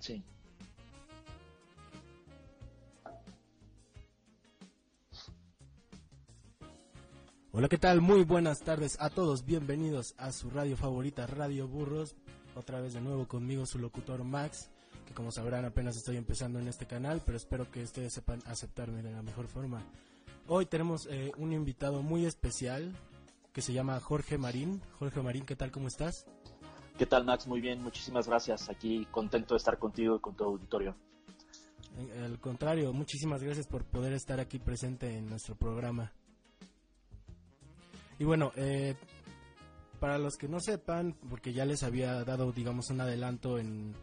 Sí. Hola, ¿qué tal? Muy buenas tardes a todos. Bienvenidos a su radio favorita, Radio Burros. Otra vez de nuevo conmigo, su locutor Max, que como sabrán apenas estoy empezando en este canal, pero espero que ustedes sepan aceptarme de la mejor forma. Hoy tenemos eh, un invitado muy especial que se llama Jorge Marín. Jorge Marín, ¿qué tal? ¿Cómo estás? ¿Qué tal, Max? Muy bien, muchísimas gracias. Aquí contento de estar contigo y con tu auditorio. Al contrario, muchísimas gracias por poder estar aquí presente en nuestro programa. Y bueno, eh, para los que no sepan, porque ya les había dado, digamos, un adelanto en,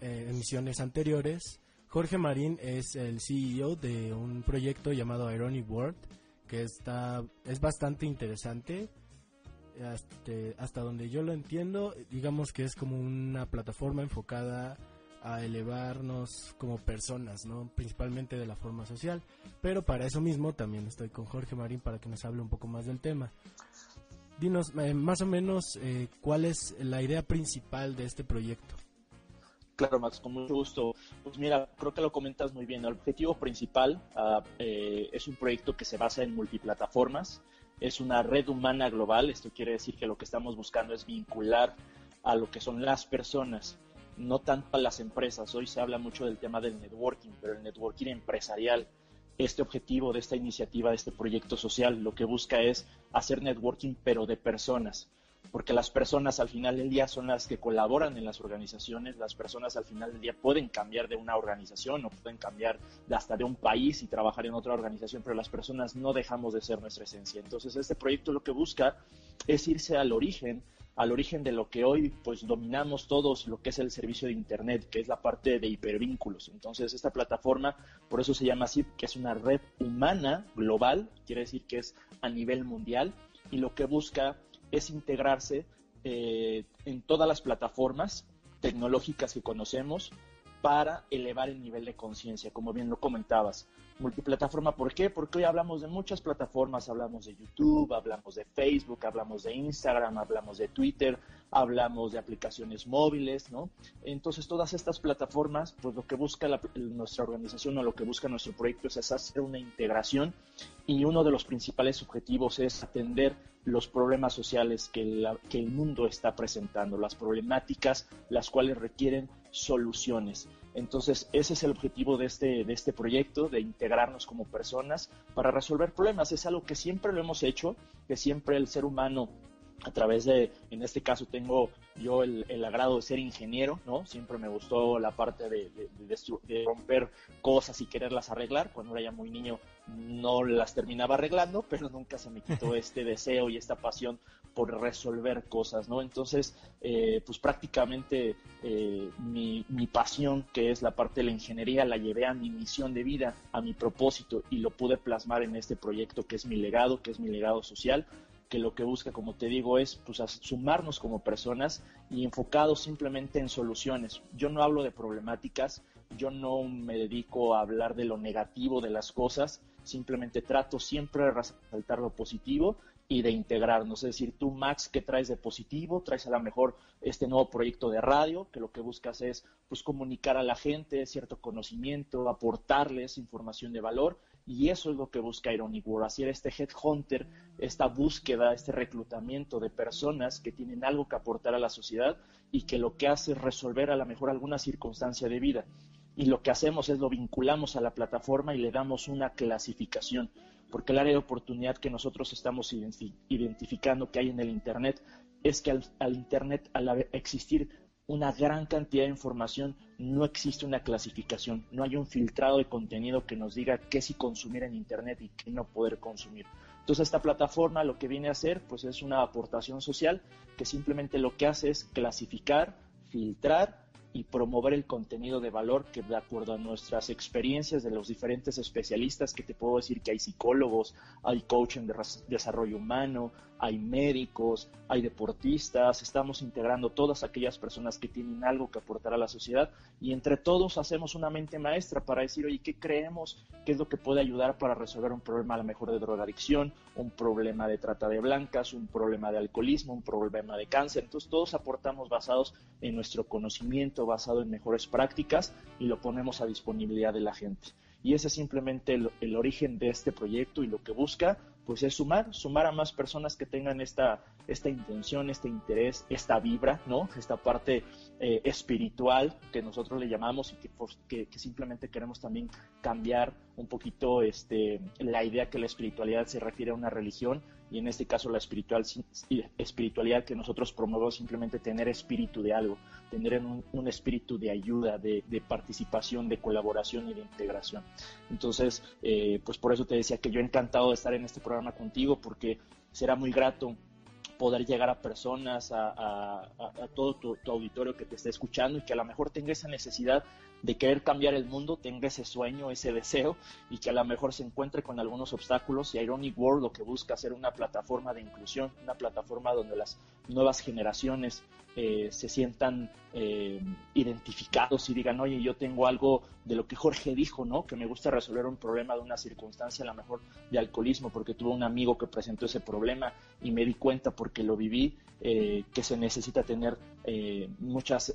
eh, emisiones anteriores, Jorge Marín es el CEO de un proyecto llamado Ironic World, que está es bastante interesante. Hasta, hasta donde yo lo entiendo, digamos que es como una plataforma enfocada a elevarnos como personas, ¿no? Principalmente de la forma social. Pero para eso mismo también estoy con Jorge Marín para que nos hable un poco más del tema. Dinos eh, más o menos eh, cuál es la idea principal de este proyecto. Claro, Max, con mucho gusto. Pues mira, creo que lo comentas muy bien. El objetivo principal uh, eh, es un proyecto que se basa en multiplataformas. Es una red humana global. Esto quiere decir que lo que estamos buscando es vincular a lo que son las personas no tanto a las empresas. Hoy se habla mucho del tema del networking, pero el networking empresarial, este objetivo de esta iniciativa, de este proyecto social, lo que busca es hacer networking, pero de personas. Porque las personas al final del día son las que colaboran en las organizaciones, las personas al final del día pueden cambiar de una organización o pueden cambiar hasta de un país y trabajar en otra organización, pero las personas no dejamos de ser nuestra esencia. Entonces este proyecto lo que busca es irse al origen al origen de lo que hoy pues dominamos todos, lo que es el servicio de Internet, que es la parte de hipervínculos. Entonces esta plataforma, por eso se llama así, que es una red humana global, quiere decir que es a nivel mundial y lo que busca es integrarse eh, en todas las plataformas tecnológicas que conocemos para elevar el nivel de conciencia, como bien lo comentabas. Multiplataforma, ¿por qué? Porque hoy hablamos de muchas plataformas, hablamos de YouTube, hablamos de Facebook, hablamos de Instagram, hablamos de Twitter, hablamos de aplicaciones móviles, ¿no? Entonces todas estas plataformas, pues lo que busca nuestra organización o lo que busca nuestro proyecto es hacer una integración y uno de los principales objetivos es atender los problemas sociales que, que el mundo está presentando, las problemáticas las cuales requieren soluciones. Entonces, ese es el objetivo de este, de este proyecto, de integrarnos como personas para resolver problemas. Es algo que siempre lo hemos hecho, que siempre el ser humano a través de, en este caso tengo yo el, agrado de ser ingeniero, ¿no? Siempre me gustó la parte de, de, romper cosas y quererlas arreglar. Cuando era ya muy niño no las terminaba arreglando, pero nunca se me quitó este deseo y esta pasión por resolver cosas, ¿no? Entonces, eh, pues prácticamente eh, mi, mi pasión, que es la parte de la ingeniería, la llevé a mi misión de vida, a mi propósito y lo pude plasmar en este proyecto que es mi legado, que es mi legado social que lo que busca, como te digo, es pues, sumarnos como personas y enfocados simplemente en soluciones. Yo no hablo de problemáticas, yo no me dedico a hablar de lo negativo de las cosas, simplemente trato siempre de resaltar lo positivo y de integrarnos. Es decir, tú, Max, ¿qué traes de positivo? Traes a lo mejor este nuevo proyecto de radio, que lo que buscas es pues comunicar a la gente cierto conocimiento, aportarles información de valor y eso es lo que busca Ironic World, hacer este headhunter, esta búsqueda, este reclutamiento de personas que tienen algo que aportar a la sociedad y que lo que hace es resolver a lo mejor alguna circunstancia de vida. Y lo que hacemos es lo vinculamos a la plataforma y le damos una clasificación, porque el área de oportunidad que nosotros estamos identificando que hay en el Internet es que al Internet, al existir una gran cantidad de información, no existe una clasificación, no hay un filtrado de contenido que nos diga qué sí consumir en Internet y qué no poder consumir. Entonces esta plataforma lo que viene a hacer pues es una aportación social que simplemente lo que hace es clasificar, filtrar y promover el contenido de valor que de acuerdo a nuestras experiencias de los diferentes especialistas, que te puedo decir que hay psicólogos, hay coaching de desarrollo humano, hay médicos, hay deportistas, estamos integrando todas aquellas personas que tienen algo que aportar a la sociedad y entre todos hacemos una mente maestra para decir, oye, ¿qué creemos? ¿Qué es lo que puede ayudar para resolver un problema a lo mejor de drogadicción, un problema de trata de blancas, un problema de alcoholismo, un problema de cáncer? Entonces todos aportamos basados en nuestro conocimiento, basado en mejores prácticas y lo ponemos a disponibilidad de la gente. Y ese es simplemente el, origen de este proyecto y lo que busca pues es sumar, sumar a más personas que tengan esta, esta intención, este interés, esta vibra, ¿no? Esta parte eh, espiritual que nosotros le llamamos y que, simplemente queremos también cambiar un poquito este, la idea que la espiritualidad se refiere a una religión y en este caso la espiritual, espiritualidad que nosotros promovemos simplemente tener espíritu de algo, tener un, espíritu de ayuda, de, participación, de colaboración y de integración. Entonces, eh, pues por eso te decía que yo encantado de estar en este programa contigo porque será muy grato poder llegar a personas, a, todo tu, tu, auditorio que te esté escuchando y que a lo mejor tenga esa necesidad de querer cambiar el mundo, tenga ese sueño, ese deseo y que a lo mejor se encuentre con algunos obstáculos y Ironic World lo que busca hacer una plataforma de inclusión, una plataforma donde las nuevas generaciones eh, se sientan eh, identificados y digan, oye, yo tengo algo de lo que Jorge dijo, ¿no? Que me gusta resolver un problema de una circunstancia, a lo mejor de alcoholismo, porque tuve un amigo que presentó ese problema y me di cuenta porque lo viví, eh, que se necesita tener muchas,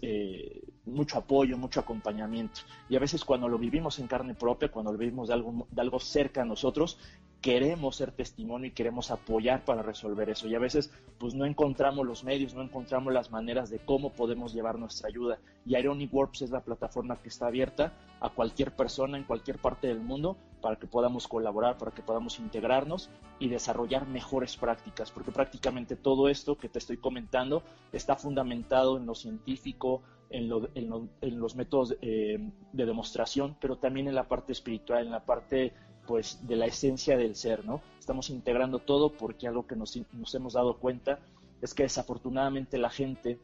mucho apoyo, mucho acompañamiento. Y a veces cuando lo vivimos en carne propia, cuando lo vivimos de algo, de algo cerca a nosotros, queremos ser testimonio y queremos apoyar para resolver eso. Y a veces pues no encontramos los medios, no encontramos las maneras de cómo podemos llevar nuestra ayuda. Y Ironic Works es la plataforma que está abierta a cualquier persona en cualquier parte del mundo para que podamos colaborar, para que podamos integrarnos y desarrollar mejores prácticas, porque prácticamente todo esto que te estoy comentando está fundamentado en lo científico, en, los métodos eh, de demostración, pero también en la parte espiritual, en la parte pues de la esencia del ser, ¿no? Estamos integrando todo porque algo que nos, hemos dado cuenta es que desafortunadamente la gente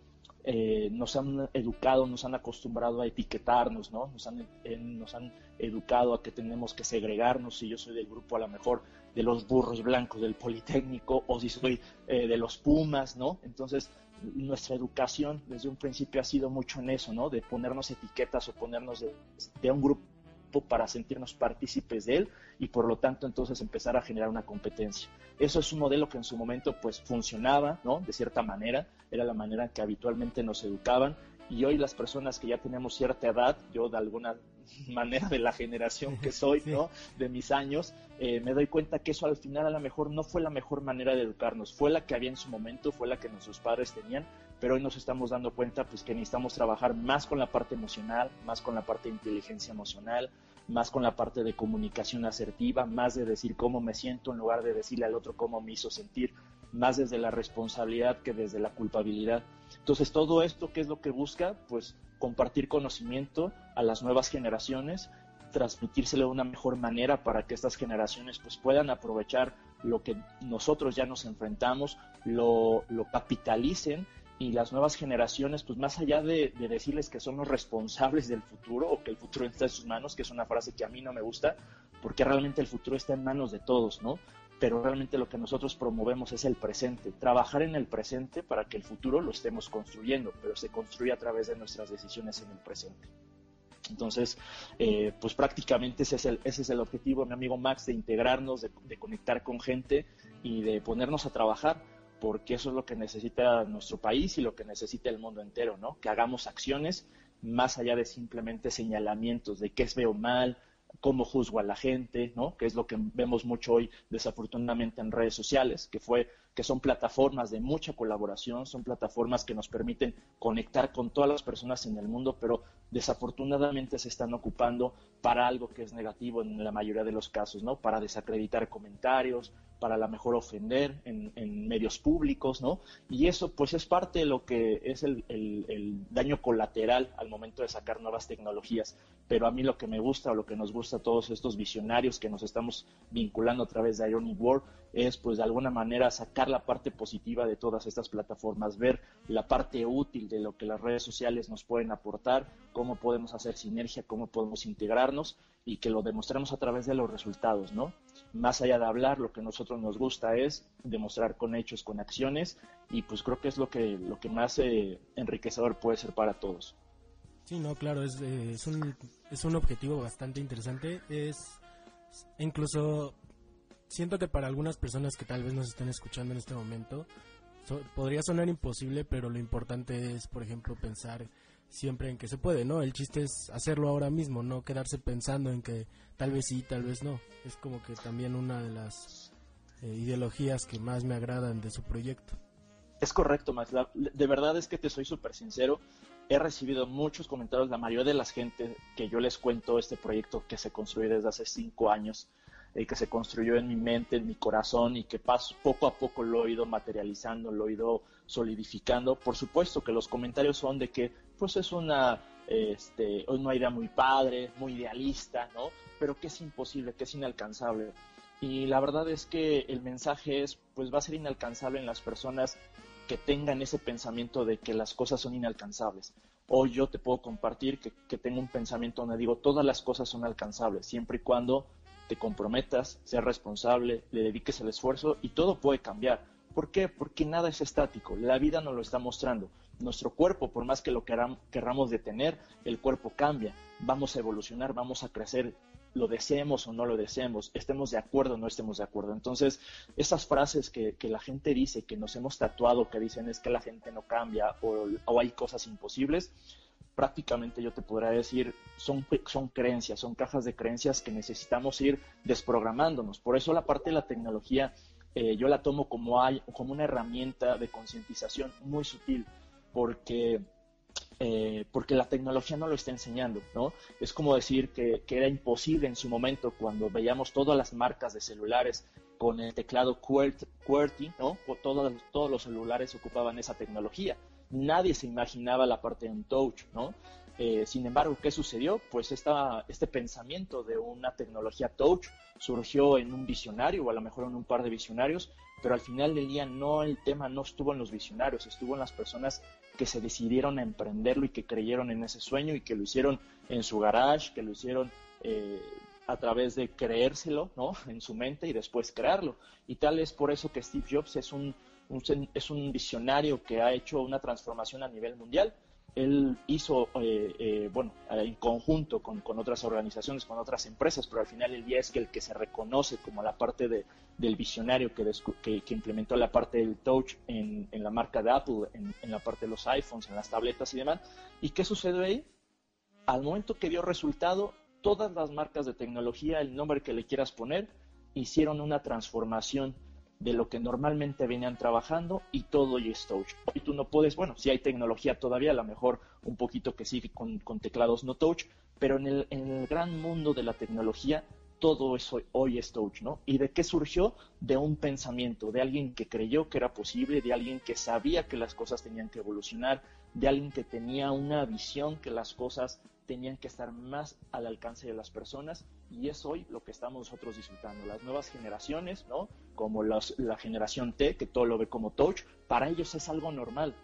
eh, nos han educado, nos han acostumbrado a etiquetarnos, ¿no? Nos han, eh, nos han educado a que tenemos que segregarnos, si yo soy del grupo a lo mejor de los burros blancos del Politécnico o si soy eh, de los Pumas, ¿no? Entonces, nuestra educación desde un principio ha sido mucho en eso, ¿no? De ponernos etiquetas o ponernos de un grupo para sentirnos partícipes de él y por lo tanto entonces empezar a generar una competencia. Eso es un modelo que en su momento pues funcionaba, ¿no? De cierta manera, era la manera en que habitualmente nos educaban y hoy las personas que ya tenemos cierta edad, yo de alguna manera de la generación que soy, ¿no? De mis años, eh, me doy cuenta que eso al final a lo mejor no fue la mejor manera de educarnos, fue la que había en su momento, fue la que nuestros padres tenían, pero hoy nos estamos dando cuenta pues que necesitamos trabajar más con la parte emocional, más con la parte de inteligencia emocional, más con la parte de comunicación asertiva, más de decir cómo me siento en lugar de decirle al otro cómo me hizo sentir, más desde la responsabilidad que desde la culpabilidad. Entonces, todo esto, ¿qué es lo que busca? Pues compartir conocimiento a las nuevas generaciones, transmitírselo de una mejor manera para que estas generaciones pues puedan aprovechar lo que nosotros ya nos enfrentamos, lo, lo capitalicen y las nuevas generaciones, pues más allá de, decirles que son los responsables del futuro o que el futuro está en sus manos, que es una frase que a mí no me gusta, porque realmente el futuro está en manos de todos, ¿no? Pero realmente lo que nosotros promovemos es el presente, trabajar en el presente para que el futuro lo estemos construyendo, pero se construye a través de nuestras decisiones en el presente. Entonces, eh, pues prácticamente ese es, el, ese es el objetivo, mi amigo Max, de integrarnos, de conectar con gente y de ponernos a trabajar porque eso es lo que necesita nuestro país y lo que necesita el mundo entero, ¿no? Que hagamos acciones más allá de simplemente señalamientos de qué veo mal, cómo juzgo a la gente, ¿no? Que es lo que vemos mucho hoy, desafortunadamente, en redes sociales, que fue que son plataformas de mucha colaboración, son plataformas que nos permiten conectar con todas las personas en el mundo, pero desafortunadamente se están ocupando para algo que es negativo en la mayoría de los casos, ¿no? Para desacreditar comentarios, para la mejor ofender en, medios públicos, ¿no? Y eso pues es parte de lo que es el, daño colateral al momento de sacar nuevas tecnologías. Pero a mí lo que me gusta o lo que nos gusta a todos estos visionarios que nos estamos vinculando a través de Ironic World es pues de alguna manera sacar la parte positiva de todas estas plataformas, ver la parte útil de lo que las redes sociales nos pueden aportar, cómo podemos hacer sinergia, cómo podemos integrarnos y que lo demostremos a través de los resultados, ¿no? Más allá de hablar, lo que a nosotros nos gusta es demostrar con hechos, con acciones, y pues creo que es lo que, lo que más eh, enriquecedor puede ser para todos. Sí, no, claro, es, eh, es, un, es un objetivo bastante interesante. Es incluso, siento que para algunas personas que tal vez nos estén escuchando en este momento, podría sonar imposible, pero lo importante es, por ejemplo, pensar siempre en que se puede, ¿no? El chiste es hacerlo ahora mismo, no quedarse pensando en que tal vez sí, tal vez no. Es como que también una de las eh, ideologías que más me agradan de su proyecto. Es correcto, Max. de verdad es que te soy súper sincero. He recibido muchos comentarios, la mayoría de la gente que yo les cuento este proyecto que se construyó desde hace cinco años, y que se construyó en mi mente, en mi corazón y que paso, poco a poco lo he ido materializando, lo he ido solidificando. Por supuesto que los comentarios son de que pues es una, este, una idea muy padre, muy idealista, ¿no? Pero que es imposible, que es inalcanzable. Y la verdad es que el mensaje es, pues va a ser inalcanzable en las personas que tengan ese pensamiento de que las cosas son inalcanzables. Hoy yo te puedo compartir que, que tengo un pensamiento donde digo, todas las cosas son alcanzables, siempre y cuando te comprometas, seas responsable, le dediques el esfuerzo y todo puede cambiar. ¿Por qué? Porque nada es estático, la vida nos lo está mostrando. Nuestro cuerpo, por más que lo queramos detener, el cuerpo cambia, vamos a evolucionar, vamos a crecer, lo deseemos o no lo deseemos, estemos de acuerdo o no estemos de acuerdo. Entonces, esas frases que, la gente dice, que nos hemos tatuado, que dicen es que la gente no cambia o hay cosas imposibles, prácticamente yo te podría decir, son, son creencias, son cajas de creencias que necesitamos ir desprogramándonos. Por eso la parte de la tecnología eh, yo la tomo como, hay, como una herramienta de concientización muy sutil, porque, eh, porque la tecnología no lo está enseñando, ¿no? Es como decir que, era imposible en su momento cuando veíamos todas las marcas de celulares con el teclado QWERTY, ¿no? Todos, todos los celulares ocupaban esa tecnología nadie se imaginaba la parte de un touch, ¿no? Eh, sin embargo, ¿qué sucedió? Pues esta, este pensamiento de una tecnología touch surgió en un visionario o a lo mejor en un par de visionarios, pero al final del día no el tema no estuvo en los visionarios, estuvo en las personas que se decidieron a emprenderlo y que creyeron en ese sueño y que lo hicieron en su garage, que lo hicieron eh, a través de creérselo, ¿no? En su mente y después crearlo. Y tal es por eso que Steve Jobs es un es un visionario que ha hecho una transformación a nivel mundial. Él hizo, eh, eh, bueno, en conjunto con, otras organizaciones, con otras empresas, pero al final el día es que el que se reconoce como la parte de, del visionario que, que, implementó la parte del touch en, la marca de Apple, en, en, la parte de los iPhones, en las tabletas y demás. ¿Y qué sucedió ahí? Al momento que dio resultado, todas las marcas de tecnología, el nombre que le quieras poner, hicieron una transformación de lo que normalmente venían trabajando y todo y es touch. Hoy tú no puedes, bueno, si hay tecnología todavía, a lo mejor un poquito que sí con, teclados no touch, pero en el, en el gran mundo de la tecnología todo eso hoy es touch, ¿no? ¿Y de qué surgió? De un pensamiento, de alguien que creyó que era posible, de alguien que sabía que las cosas tenían que evolucionar, de alguien que tenía una visión que las cosas tenían que estar más al alcance de las personas y es hoy lo que estamos nosotros disfrutando. Las nuevas generaciones, ¿no? Como la generación T, que todo lo ve como touch, para ellos es algo normal,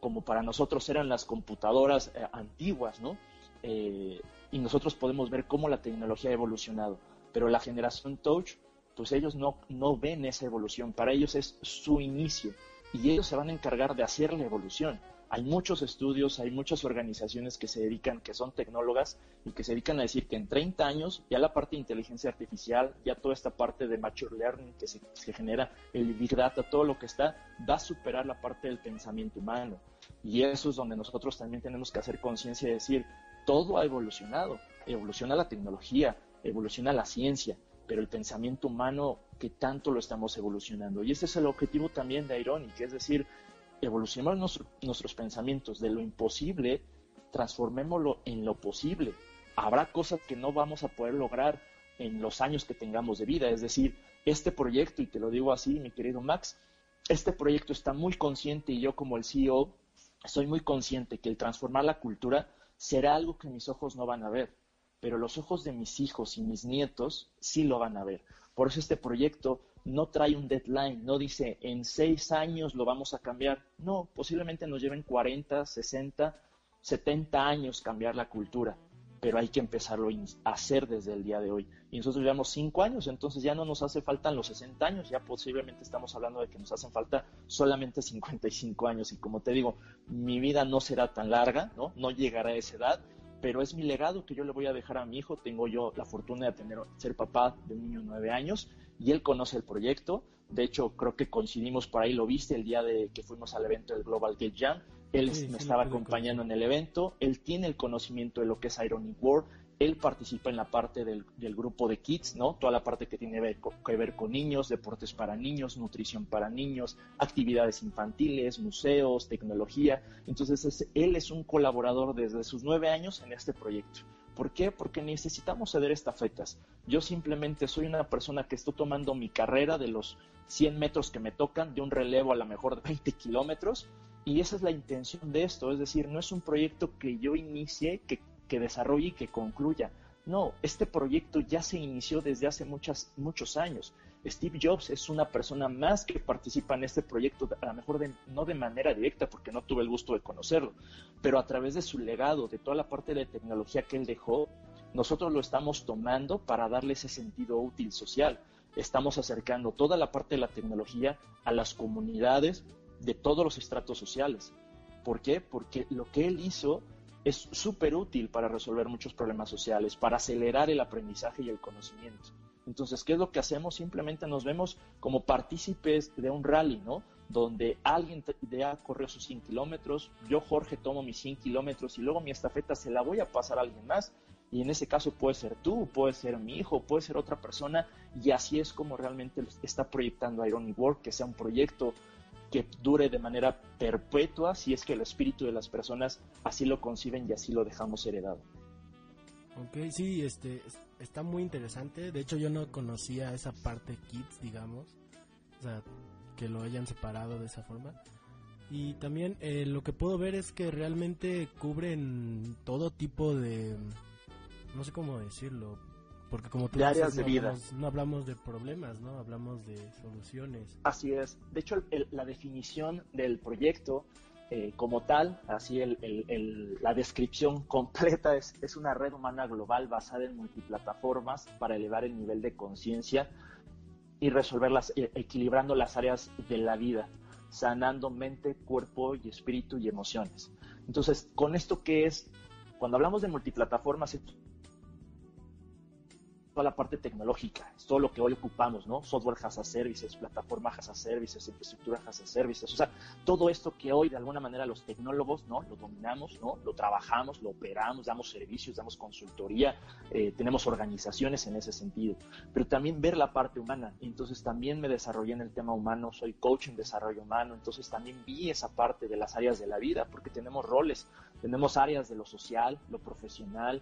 como para nosotros eran las computadoras eh, antiguas, ¿no? Eh, y nosotros podemos ver cómo la tecnología ha evolucionado, pero la generación touch, pues ellos no, no ven esa evolución, para ellos es su inicio y ellos se van a encargar de hacer la evolución hay muchos estudios, hay muchas organizaciones que se dedican, que son tecnólogas y que se dedican a decir que en 30 años ya la parte de inteligencia artificial, ya toda esta parte de mature learning que se, genera, el big data, todo lo que está, va a superar la parte del pensamiento humano. Y eso es donde nosotros también tenemos que hacer conciencia y decir, todo ha evolucionado, evoluciona la tecnología, evoluciona la ciencia, pero el pensamiento humano que tanto lo estamos evolucionando. Y ese es el objetivo también de Ironic, es decir, evolucionemos nuestros pensamientos de lo imposible, transformémoslo en lo posible. Habrá cosas que no vamos a poder lograr en los años que tengamos de vida. Es decir, este proyecto, y te lo digo así, mi querido Max, este proyecto está muy consciente y yo como el CEO soy muy consciente que el transformar la cultura será algo que mis ojos no van a ver, pero los ojos de mis hijos y mis nietos sí lo van a ver. Por eso este proyecto no trae un deadline, no dice en seis años lo vamos a cambiar. No, posiblemente nos lleven 40, 60, 70 años cambiar la cultura, pero hay que empezarlo a hacer desde el día de hoy. Y nosotros llevamos cinco años, entonces ya no nos hace falta los 60 años, ya posiblemente estamos hablando de que nos hacen falta solamente 55 años. Y como te digo, mi vida no será tan larga, ¿no? No llegará a esa edad, pero es mi legado que yo le voy a dejar a mi hijo. Tengo yo la fortuna de tener, ser papá de un niño de nueve años y él conoce el proyecto. De hecho, creo que coincidimos por ahí, lo viste el día de que fuimos al evento del Global Gate Jam, Él me estaba acompañando en el evento, él tiene el conocimiento de lo que es Ironic World, él participa en la parte del, grupo de kids, ¿no? Toda la parte que tiene que ver con niños, deportes para niños, nutrición para niños, actividades infantiles, museos, tecnología. Entonces, él es un colaborador desde sus nueve años en este proyecto. ¿Por qué? Porque necesitamos ceder estafetas. Yo simplemente soy una persona que estoy tomando mi carrera de los 100 metros que me tocan, de un relevo a lo mejor de 20 kilómetros, y esa es la intención de esto. Es decir, no es un proyecto que yo inicie, que, que desarrolle y que concluya. No, este proyecto ya se inició desde hace muchas, muchos años. Steve Jobs es una persona más que participa en este proyecto, a lo mejor no de manera directa porque no tuve el gusto de conocerlo, pero a través de su legado, de toda la parte de tecnología que él dejó, nosotros lo estamos tomando para darle ese sentido útil social. Estamos acercando toda la parte de la tecnología a las comunidades de todos los estratos sociales. ¿Por qué? Porque lo que él hizo es súper útil para resolver muchos problemas sociales, para acelerar el aprendizaje y el conocimiento. Entonces, ¿qué es lo que hacemos? Simplemente nos vemos como partícipes de un rally, ¿no? Donde alguien ya corrió sus 100 kilómetros, yo Jorge tomo mis 100 kilómetros y luego mi estafeta se la voy a pasar a alguien más. Y en ese caso puede ser tú, puede ser mi hijo, puede ser otra persona. Y así es como realmente está proyectando Ironic Work, que sea un proyecto que dure de manera perpetua si es que el espíritu de las personas así lo conciben y así lo dejamos heredado. Ok, sí, este, está muy interesante. De hecho, yo no conocía esa parte kids, digamos. O sea, que lo hayan separado de esa forma. Y también eh, lo que puedo ver es que realmente cubren todo tipo de... No sé cómo decirlo. Porque como tú de áreas de vida. Hablamos, no hablamos de problemas, ¿no? Hablamos de soluciones. Así es. De hecho, la definición del proyecto eh, como tal, así la descripción completa es, es, una red humana global basada en multiplataformas para elevar el nivel de conciencia y resolverlas, e, equilibrando las áreas de la vida, sanando mente, cuerpo y espíritu y emociones. Entonces, con esto que es, cuando hablamos de multiplataformas, toda la parte tecnológica, es todo lo que hoy ocupamos, ¿no? Software as a services, plataforma as a services, infraestructura as a services, o sea, todo esto que hoy de alguna manera los tecnólogos, ¿no? Lo dominamos, ¿no? Lo trabajamos, lo operamos, damos servicios, damos consultoría, eh, tenemos organizaciones en ese sentido, pero también ver la parte humana, entonces también me desarrollé en el tema humano, soy coach en desarrollo humano, entonces también vi esa parte de las áreas de la vida, porque tenemos roles, tenemos áreas de lo social, lo profesional,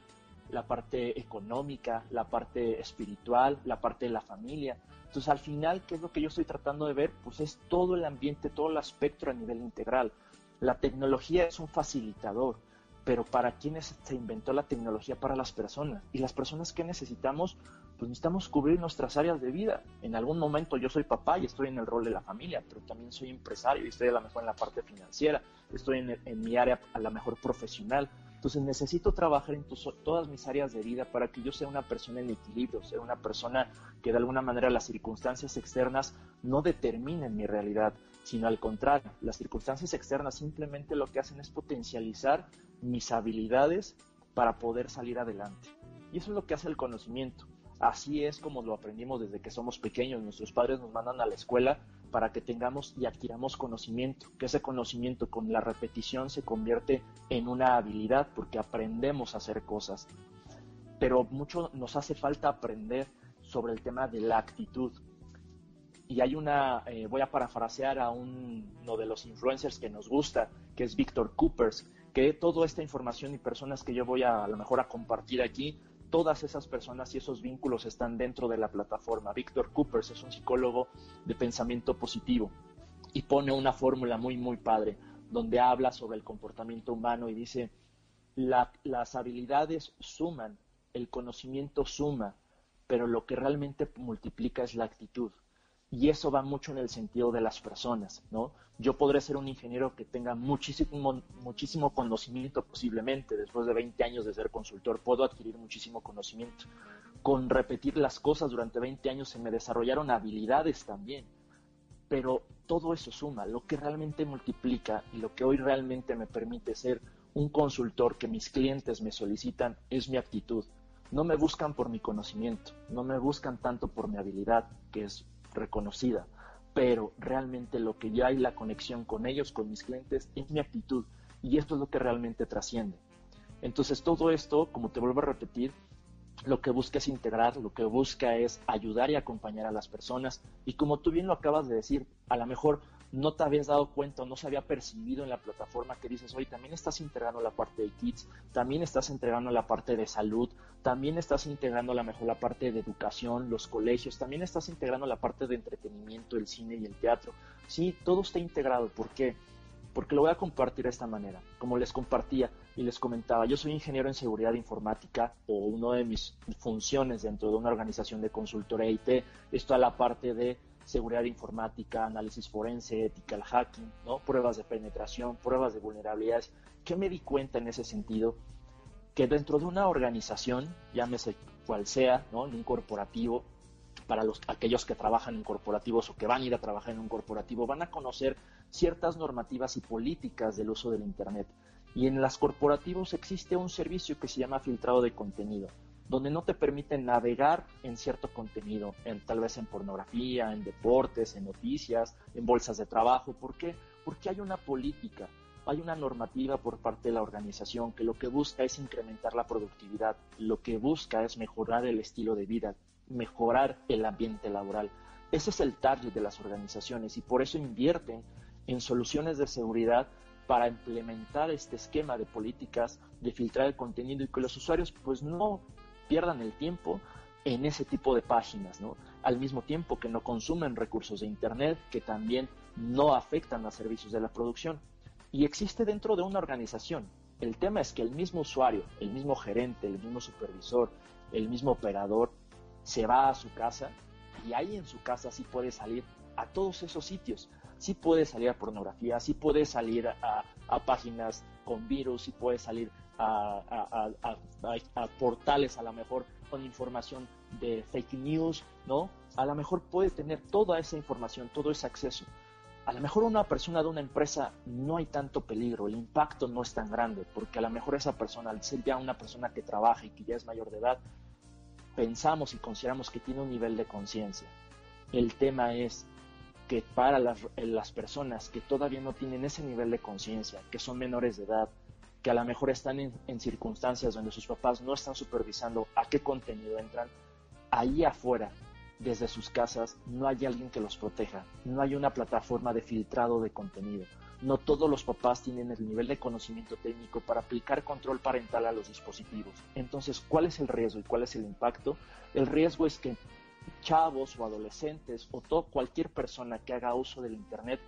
la parte económica, la parte espiritual, la parte de la familia. Entonces, al final, ¿qué es lo que yo estoy tratando de ver? Pues es todo el ambiente, todo el espectro a nivel integral. La tecnología es un facilitador, pero ¿para quiénes se inventó la tecnología? Para las personas. Y las personas que necesitamos, pues necesitamos cubrir nuestras áreas de vida. En algún momento yo soy papá y estoy en el rol de la familia, pero también soy empresario y estoy a lo mejor en la parte financiera, estoy en, en mi área a lo mejor profesional. Entonces necesito trabajar en todas mis áreas de vida para que yo sea una persona en equilibrio, sea una persona que de alguna manera las circunstancias externas no determinen mi realidad, sino al contrario, las circunstancias externas simplemente lo que hacen es potencializar mis habilidades para poder salir adelante. Y eso es lo que hace el conocimiento. Así es como lo aprendimos desde que somos pequeños. Nuestros padres nos mandan a la escuela para que tengamos y adquiramos conocimiento, que ese conocimiento con la repetición se convierte en una habilidad porque aprendemos a hacer cosas. Pero mucho nos hace falta aprender sobre el tema de la actitud. Y hay una, eh, voy a parafrasear a uno de los influencers que nos gusta, que es Víctor Coopers, que toda esta información y personas que yo voy a, a lo mejor a compartir aquí todas esas personas y esos vínculos están dentro de la plataforma. Víctor Coopers es un psicólogo de pensamiento positivo y pone una fórmula muy, muy padre donde habla sobre el comportamiento humano y dice, las habilidades suman, el conocimiento suma, pero lo que realmente multiplica es la actitud. Y eso va mucho en el sentido de las personas, ¿no? Yo podré ser un ingeniero que tenga muchísimo, muchísimo conocimiento posiblemente, después de 20 años de ser consultor, puedo adquirir muchísimo conocimiento. Con repetir las cosas durante 20 años se me desarrollaron habilidades también, pero todo eso suma, lo que realmente multiplica y lo que hoy realmente me permite ser un consultor que mis clientes me solicitan es mi actitud. No me buscan por mi conocimiento, no me buscan tanto por mi habilidad, que es reconocida, pero realmente lo que ya hay la conexión con ellos, con mis clientes, es mi actitud. Y esto es lo que realmente trasciende. Entonces todo esto, como te vuelvo a repetir, lo que busca es integrar, lo que busca es ayudar y acompañar a las personas. Y como tú bien lo acabas de decir, a lo mejor no te habías dado cuenta o no se había percibido en la plataforma que dices, oye, también estás integrando la parte de kids, también estás integrando la parte de salud, también estás integrando a lo mejor la parte de educación, los colegios, también estás integrando la parte de entretenimiento, el cine y el teatro. Sí, todo está integrado. ¿Por qué? Porque lo voy a compartir de esta manera. Como les compartía y les comentaba, yo soy ingeniero en seguridad informática o una de mis funciones dentro de una organización de consultoría IT es toda la parte de seguridad informática, análisis forense, ética, hacking, ¿no? pruebas de penetración, pruebas de vulnerabilidades. ¿Qué me di cuenta en ese sentido? Que dentro de una organización, llámese cual sea, ¿no? en un corporativo, para los, aquellos que trabajan en corporativos o que van a ir a trabajar en un corporativo, van a conocer ciertas normativas y políticas del uso del Internet. Y en las corporativos existe un servicio que se llama filtrado de contenido donde no te permiten navegar en cierto contenido, en, tal vez en pornografía, en deportes, en noticias, en bolsas de trabajo. ¿Por qué? Porque hay una política, hay una normativa por parte de la organización que lo que busca es incrementar la productividad, lo que busca es mejorar el estilo de vida, mejorar el ambiente laboral. Ese es el target de las organizaciones y por eso invierten en soluciones de seguridad para implementar este esquema de políticas de filtrar el contenido y que los usuarios pues no pierdan el tiempo en ese tipo de páginas, ¿no? Al mismo tiempo que no consumen recursos de Internet que también no afectan a servicios de la producción. Y existe dentro de una organización. El tema es que el mismo usuario, el mismo gerente, el mismo supervisor, el mismo operador, se va a su casa y ahí en su casa sí puede salir a todos esos sitios. Sí puede salir a pornografía, sí puede salir a, a páginas con virus, sí puede salir a, portales a lo mejor con información de fake news, ¿no? A lo mejor puede tener toda esa información, todo ese acceso. A lo mejor una persona de una empresa no hay tanto peligro, el impacto no es tan grande, porque a lo mejor esa persona, al ser ya una persona que trabaja y que ya es mayor de edad, pensamos y consideramos que tiene un nivel de conciencia. El tema es que para las, personas que todavía no tienen ese nivel de conciencia, que son menores de edad, que a lo mejor están en, circunstancias donde sus papás no están supervisando a qué contenido entran, ahí afuera, desde sus casas, no hay alguien que los proteja, no hay una plataforma de filtrado de contenido. No todos los papás tienen el nivel de conocimiento técnico para aplicar control parental a los dispositivos. Entonces, ¿cuál es el riesgo y cuál es el impacto? El riesgo es que chavos o adolescentes o cualquier persona que haga uso del Internet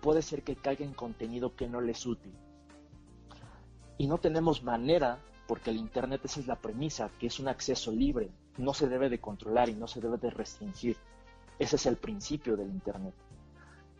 puede ser que caiga en contenido que no les es útil, y no tenemos manera, porque el Internet esa es la premisa, que es un acceso libre, no se debe de controlar y no se debe de restringir. Ese es el principio del Internet.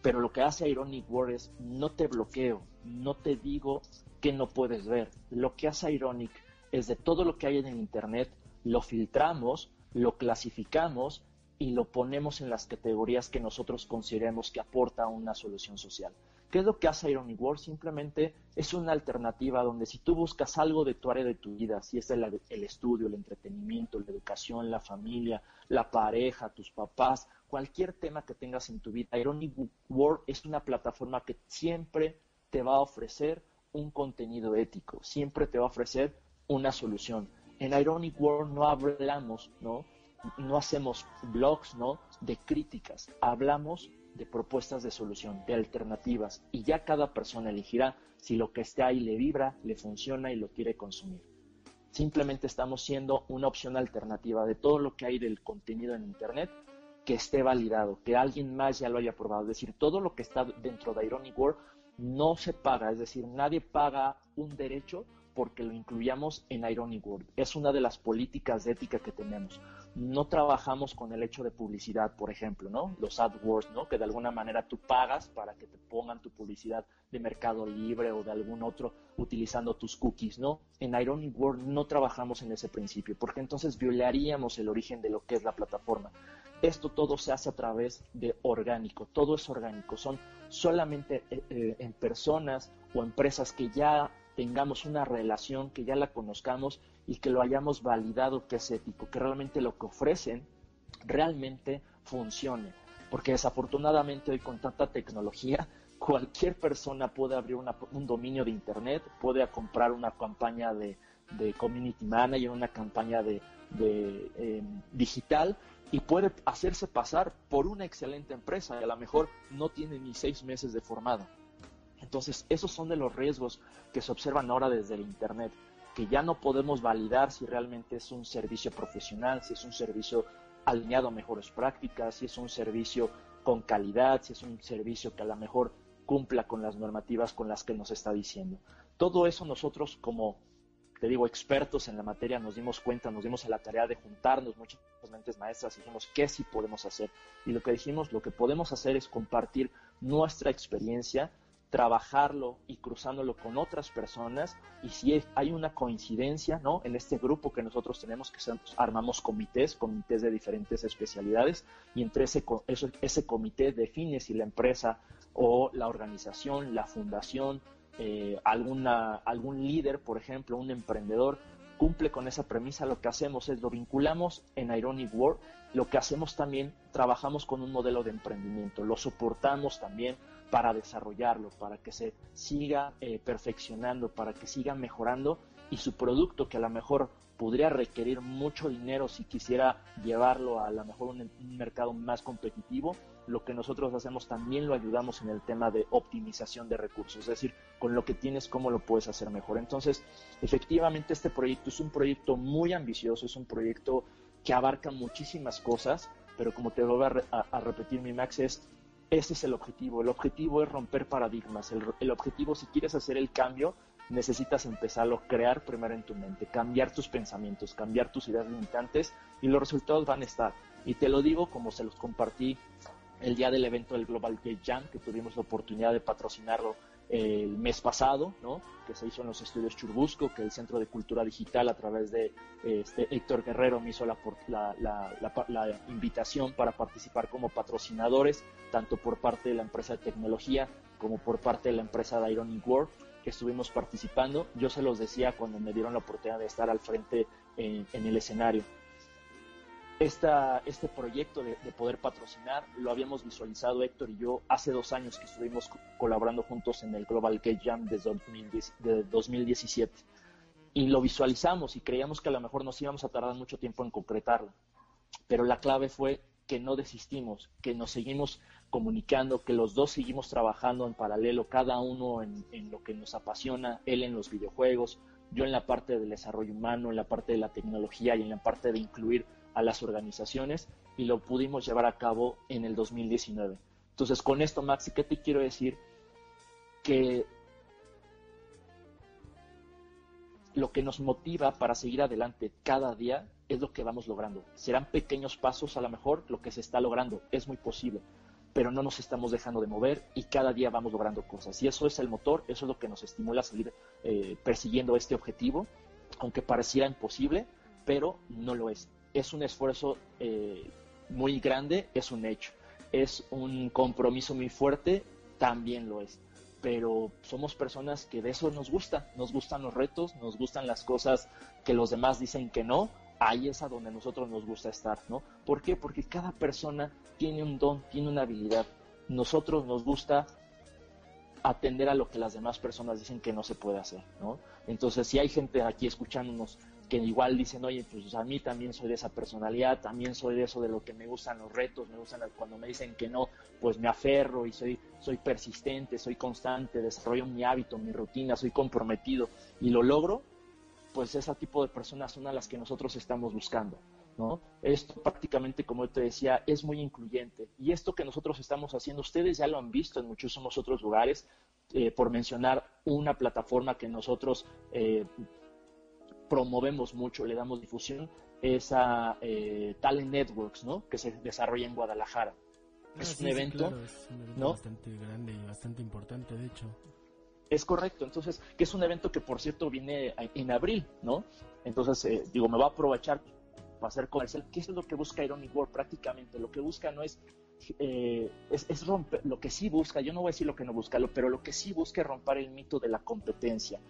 Pero lo que hace Ironic World es no te bloqueo, no te digo que no puedes ver. Lo que hace Ironic es de todo lo que hay en el Internet, lo filtramos, lo clasificamos y lo ponemos en las categorías que nosotros consideremos que aporta una solución social. ¿Qué es lo que hace Irony World? Simplemente es una alternativa donde si tú buscas algo de tu área de tu vida, si es el, estudio, el entretenimiento, la educación, la familia, la pareja, tus papás, cualquier tema que tengas en tu vida, Ironic World es una plataforma que siempre te va a ofrecer un contenido ético, siempre te va a ofrecer una solución. En Ironic World no hablamos, ¿no? No hacemos blogs, ¿no? De críticas, hablamos de propuestas de solución, de alternativas, y ya cada persona elegirá si lo que está ahí le vibra, le funciona y lo quiere consumir. Simplemente estamos siendo una opción alternativa de todo lo que hay del contenido en Internet que esté validado, que alguien más ya lo haya probado. Es decir, todo lo que está dentro de Ironic World no se paga, es decir, nadie paga un derecho porque lo incluyamos en Ironic World. Es una de las políticas de ética que tenemos no trabajamos con el hecho de publicidad, por ejemplo, ¿no? Los AdWords, ¿no? Que de alguna manera tú pagas para que te pongan tu publicidad de Mercado Libre o de algún otro utilizando tus cookies, ¿no? En Ironic World no trabajamos en ese principio, porque entonces violaríamos el origen de lo que es la plataforma. Esto todo se hace a través de orgánico, todo es orgánico, son solamente eh, eh, en personas o empresas que ya tengamos una relación, que ya la conozcamos y que lo hayamos validado que es ético, que realmente lo que ofrecen realmente funcione. Porque desafortunadamente hoy con tanta tecnología cualquier persona puede abrir un dominio de Internet, puede comprar una campaña de, community manager, una campaña de, em, digital y puede hacerse pasar por una excelente empresa y a lo mejor no tiene ni seis meses de formada. Entonces, esos son de los riesgos que se observan ahora desde el Internet, que ya no podemos validar si realmente es un servicio profesional, si es un servicio alineado a mejores prácticas, si es un servicio con calidad, si es un servicio que a lo mejor cumpla con las normativas con las que nos está diciendo. Todo eso nosotros como, te digo, expertos en la materia nos dimos cuenta, nos dimos a la tarea de juntarnos muchas mentes maestras y dijimos qué sí podemos hacer. Y lo que dijimos, lo que podemos hacer es compartir nuestra experiencia, trabajarlo y cruzándolo con otras personas y si hay una coincidencia ¿no? en este grupo que nosotros tenemos que armamos comités, comités de diferentes especialidades y entre ese, comité define si la empresa o la organización, la fundación, eh, alguna, algún líder, por ejemplo, un emprendedor, cumple con esa premisa, lo que hacemos es lo vinculamos en Ironic World, lo que hacemos también, trabajamos con un modelo de emprendimiento, lo soportamos también para desarrollarlo, para que se siga eh, perfeccionando, para que siga mejorando y su producto que a lo mejor podría requerir mucho dinero si quisiera llevarlo a lo mejor un, mercado más competitivo, lo que nosotros hacemos también lo ayudamos en el tema de optimización de recursos, es decir, con lo que tienes, cómo lo puedes hacer mejor. Entonces, efectivamente, este proyecto es un proyecto muy ambicioso, es un proyecto que abarca muchísimas cosas, pero como te voy a, repetir, mi Max, es ese es el objetivo. El objetivo es romper paradigmas. El, el, objetivo, si quieres hacer el cambio, necesitas empezarlo a crear primero en tu mente, cambiar tus pensamientos, cambiar tus ideas limitantes y los resultados van a estar. Y te lo digo como se los compartí el día del evento del Global Gate Jam, que tuvimos la oportunidad de patrocinarlo el mes pasado, ¿no? que se hizo en los estudios Churbusco, que el Centro de Cultura Digital a través de este, Héctor Guerrero me hizo la, la, invitación para participar como patrocinadores, tanto por parte de la empresa de tecnología como por parte de la empresa de Ironic World, que estuvimos participando. Yo se los decía cuando me dieron la oportunidad de estar al frente en el escenario esta, este proyecto de, poder patrocinar lo habíamos visualizado Héctor y yo hace dos años que estuvimos colaborando juntos en el Global Gate Jam de, 2017 y lo visualizamos y creíamos que a lo mejor nos íbamos a tardar mucho tiempo en concretarlo. Pero la clave fue que no desistimos, que nos seguimos comunicando, que los dos seguimos trabajando en paralelo, cada uno en, en lo que nos apasiona, él en los videojuegos, yo en la parte del desarrollo humano, en la parte de la tecnología y en la parte de incluir a las organizaciones y lo pudimos llevar a cabo en el 2019. Entonces, con esto, Maxi, ¿qué te quiero decir? Que lo que nos motiva para seguir adelante cada día es lo que vamos logrando. Serán pequeños pasos, a lo mejor lo que se está logrando es muy posible, pero no nos estamos dejando de mover y cada día vamos logrando cosas. Y eso es el motor, eso es lo que nos estimula a seguir eh, persiguiendo este objetivo, aunque pareciera imposible, pero no lo es es un esfuerzo eh, muy grande, es un hecho. Es un compromiso muy fuerte, también lo es. Pero somos personas que de eso nos gusta, nos gustan los retos, nos gustan las cosas que los demás dicen que no, ahí es a donde nosotros nos gusta estar, ¿no? ¿Por qué? Porque cada persona tiene un don, tiene una habilidad. Nosotros nos gusta atender a lo que las demás personas dicen que no se puede hacer, ¿no? Entonces, si hay gente aquí escuchándonos que igual dicen, oye, pues a mí también soy de esa personalidad, también soy de eso de lo que me gustan los retos, me gustan cuando me dicen que no, pues me aferro y soy, soy persistente, soy constante, desarrollo mi hábito, mi rutina, soy comprometido y lo logro, pues ese tipo de personas son a las que nosotros estamos buscando. ¿No? Esto prácticamente, como te decía, es muy incluyente. Y esto que nosotros estamos haciendo, ustedes ya lo han visto en muchísimos otros lugares, eh, por mencionar una plataforma que nosotros eh, promovemos mucho, le damos difusión, es a eh, Talent Networks, ¿no? Que se desarrolla en Guadalajara. Ah, es, un evento, bastante grande y bastante importante, de hecho. Es correcto, entonces, que es un evento que por cierto viene en abril, ¿no? Entonces, eh, digo, me va a aprovechar para hacer comercial. ¿Qué es lo que busca Ironic World prácticamente? Lo que busca no es eh, es, romper, lo que sí busca, yo no voy a decir lo que no busca, pero lo que sí busca es romper el mito de la competencia,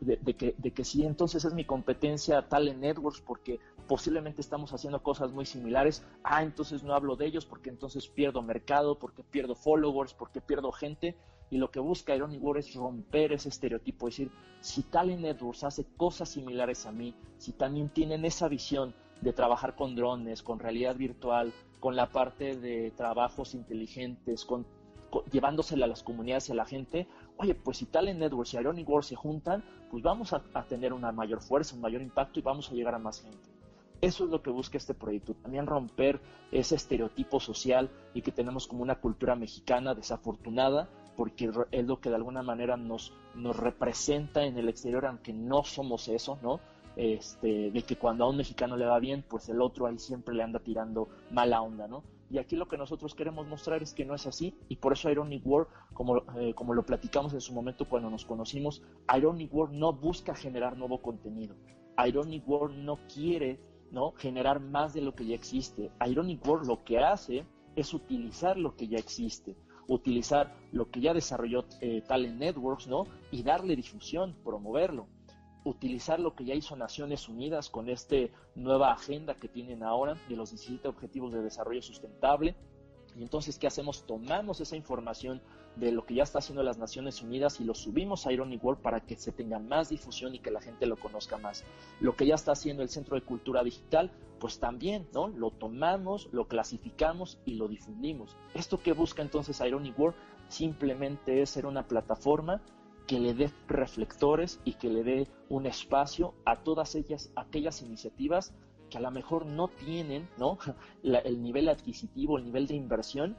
de, que, de que entonces es mi competencia tal en networks porque posiblemente estamos haciendo cosas muy similares, ah, entonces no hablo de ellos porque entonces pierdo mercado, porque pierdo followers, porque pierdo gente, Y lo que busca Ironic World es romper ese estereotipo, es decir, si Talent Networks hace cosas similares a mí, si también tienen esa visión de trabajar con drones, con realidad virtual, con la parte de trabajos inteligentes, con, llevándosela a las comunidades y a la gente, oye, pues si Talent Networks y Ironic World se juntan, pues vamos a, a tener una mayor fuerza, un mayor impacto y vamos a llegar a más gente. Eso es lo que busca este proyecto, también romper ese estereotipo social y que tenemos como una cultura mexicana desafortunada porque es lo que de alguna manera nos, nos representa en el exterior, aunque no somos eso, ¿no? Este, de que cuando a un mexicano le va bien, pues el otro ahí siempre le anda tirando mala onda, ¿no? Y aquí lo que nosotros queremos mostrar es que no es así, y por eso Ironic World, como, eh, como lo platicamos en su momento cuando nos conocimos, Ironic World no busca generar nuevo contenido. Ironic World no quiere ¿no? generar más de lo que ya existe. Ironic World lo que hace es utilizar lo que ya existe utilizar lo que ya desarrolló eh, Talent Networks, ¿no? Y darle difusión, promoverlo. Utilizar lo que ya hizo Naciones Unidas con esta nueva agenda que tienen ahora de los 17 Objetivos de Desarrollo Sustentable. Y entonces, ¿qué hacemos? Tomamos esa información de lo que ya está haciendo las Naciones Unidas y lo subimos a Ironic World para que se tenga más difusión y que la gente lo conozca más. Lo que ya está haciendo el Centro de Cultura Digital, pues también, ¿no? Lo tomamos, lo clasificamos y lo difundimos. Esto que busca entonces Ironic World simplemente es ser una plataforma que le dé reflectores y que le dé un espacio a todas ellas, aquellas iniciativas que a lo mejor no tienen, ¿no? el nivel adquisitivo, el nivel de inversión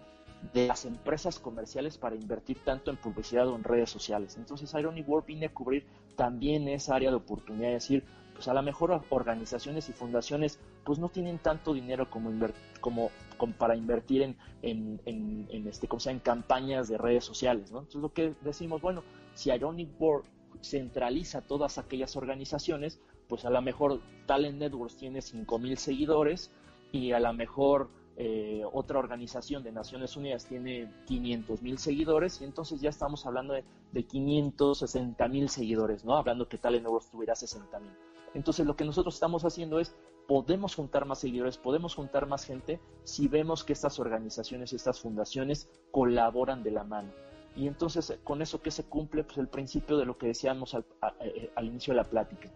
de las empresas comerciales para invertir tanto en publicidad o en redes sociales. Entonces Ironic World viene a cubrir también esa área de oportunidad, es decir, pues a lo mejor organizaciones y fundaciones pues no tienen tanto dinero como, como, para invertir en, en, en, este, como sea, en campañas de redes sociales, ¿no? Entonces lo que decimos, bueno, si Ironic World centraliza todas aquellas organizaciones, pues a lo mejor Talent Networks tiene 5.000 seguidores y a lo mejor eh, otra organización de Naciones Unidas tiene 500 mil seguidores y entonces ya estamos hablando de, de 560 mil seguidores, ¿no? Hablando que Talent Networks tuviera 60 mil. Entonces lo que nosotros estamos haciendo es, podemos juntar más seguidores, podemos juntar más gente si vemos que estas organizaciones, estas fundaciones colaboran de la mano. Y entonces con eso que se cumple, pues el principio de lo que decíamos al, eh, al inicio de la plática,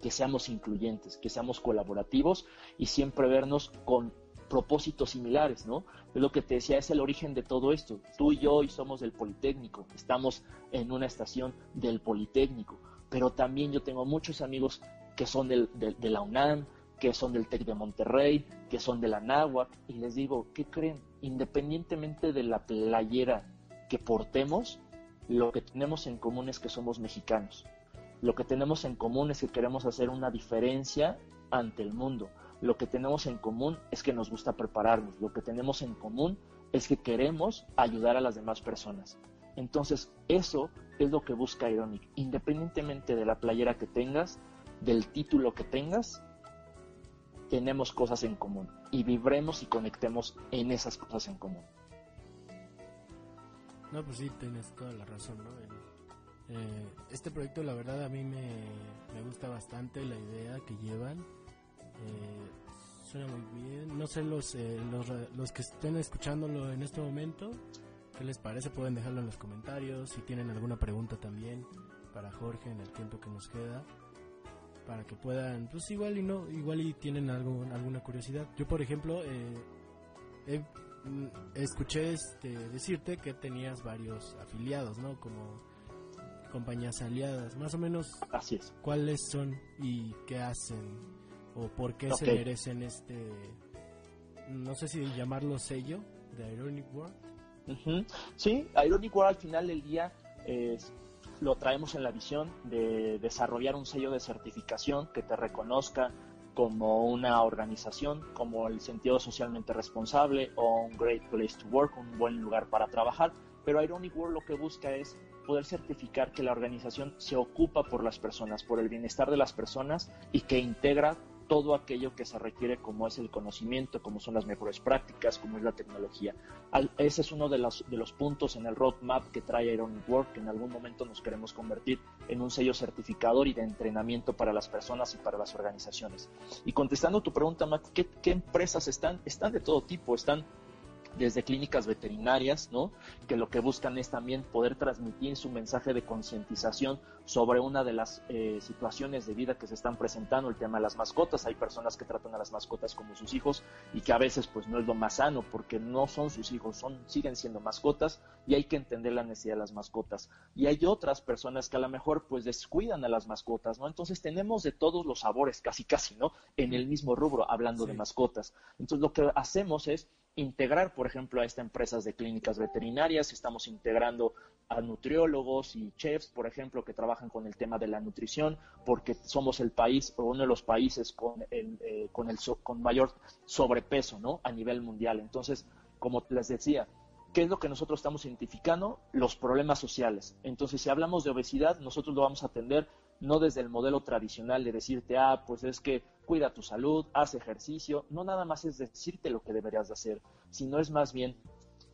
que seamos incluyentes, que seamos colaborativos y siempre vernos con propósitos similares, ¿no? Es lo que te decía, es el origen de todo esto. Tú y yo hoy somos del Politécnico, estamos en una estación del Politécnico, pero también yo tengo muchos amigos que son del, de la UNAM, que son del TEC de Monterrey, que son de la NAHUAC, y les digo, ¿qué creen? Independientemente de la playera que portemos, lo que tenemos en común es que somos mexicanos. Lo que tenemos en común es que queremos hacer una diferencia ante el mundo. Lo que tenemos en común es que nos gusta prepararnos. Lo que tenemos en común es que queremos ayudar a las demás personas. Entonces, eso es lo que busca Ironic. Independientemente de la playera que tengas, del título que tengas, tenemos cosas en común y vibremos y conectemos en esas cosas en común. No, pues sí, tienes toda la razón, ¿no? Eh, este proyecto, la verdad, a mí me, me gusta bastante la idea que llevan eh, suena muy bien. No sé los, eh, los, los que estén escuchándolo en este momento, ¿qué les parece? Pueden dejarlo en los comentarios. Si tienen alguna pregunta también para Jorge en el tiempo que nos queda para que puedan pues igual y no igual y tienen algo, alguna curiosidad yo por ejemplo eh, mm, escuché este decirte que tenías varios afiliados no como compañías aliadas. Más o menos así es. cuáles son y qué hacen o por qué se merecen este, no sé si llamarlo sello de Ironic World. Sí, Ironic World al final del día lo traemos en la visión de desarrollar un sello de certificación que te reconozca como una organización, como el sentido socialmente responsable o un great place to work, un buen lugar para trabajar. Pero Ironic World lo que busca es poder certificar que la organización se ocupa por las personas, por el bienestar de las personas y que integra todo aquello que se requiere como es el conocimiento, como son las mejores prácticas, como es la tecnología. ese es uno de los, de los puntos en el roadmap que trae Ironic Work, que en algún momento nos queremos convertir en un sello certificador y de entrenamiento para las personas y para las organizaciones. Y contestando tu pregunta, Matt, ¿qué, empresas están? Están de todo tipo, están desde clínicas veterinarias, ¿no? Que lo que buscan es también poder transmitir su mensaje de concientización sobre una de las eh, situaciones de vida que se están presentando, el tema de las mascotas. Hay personas que tratan a las mascotas como sus hijos y que a veces pues no es lo más sano porque no son sus hijos, son siguen siendo mascotas y hay que entender la necesidad de las mascotas. Y hay otras personas que a lo mejor pues descuidan a las mascotas, ¿no? Entonces tenemos de todos los sabores, casi casi, ¿no? En el mismo rubro, hablando de mascotas. Entonces lo que hacemos es integrar, por ejemplo, a estas empresas de clínicas veterinarias, estamos integrando a nutriólogos y chefs, por ejemplo, que trabajan con el tema de la nutrición, porque somos el país o uno de los países con el, eh, con el con mayor sobrepeso, ¿no? A nivel mundial. Entonces, como les decía, ¿qué es lo que nosotros estamos identificando? Los problemas sociales. Entonces, si hablamos de obesidad, nosotros lo vamos a atender no desde el modelo tradicional de decirte, ah, pues es que cuida tu salud, haz ejercicio, no nada más es decirte lo que deberías de hacer, sino es más bien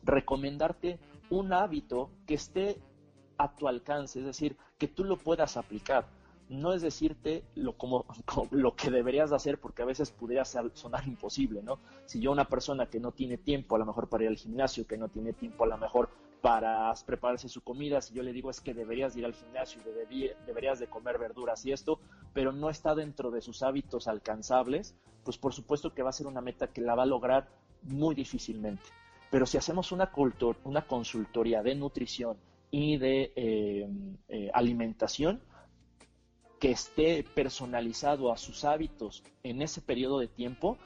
recomendarte un hábito que esté a tu alcance, es decir, que tú lo puedas aplicar. No es decirte lo, como, lo que deberías de hacer, porque a veces pudiera sonar imposible, ¿no? Si yo una persona que no tiene tiempo a lo mejor para ir al gimnasio, que no tiene tiempo a lo mejor para prepararse su comida, si yo le digo es que deberías ir al gimnasio, deberías de comer verduras y esto, pero no está dentro de sus hábitos alcanzables, pues por supuesto que va a ser una meta que la va a lograr muy difícilmente. Pero si hacemos una, consultoría de nutrición y de eh, eh, alimentación que esté personalizado a sus hábitos en ese periodo de tiempo,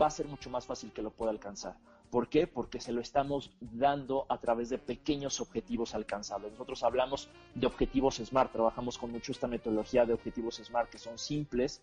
va a ser mucho más fácil que lo pueda alcanzar. ¿Por qué? Porque se lo estamos dando a través de pequeños objetivos alcanzables. Nosotros hablamos de objetivos SMART, trabajamos con mucho esta metodología de objetivos SMART que son simples,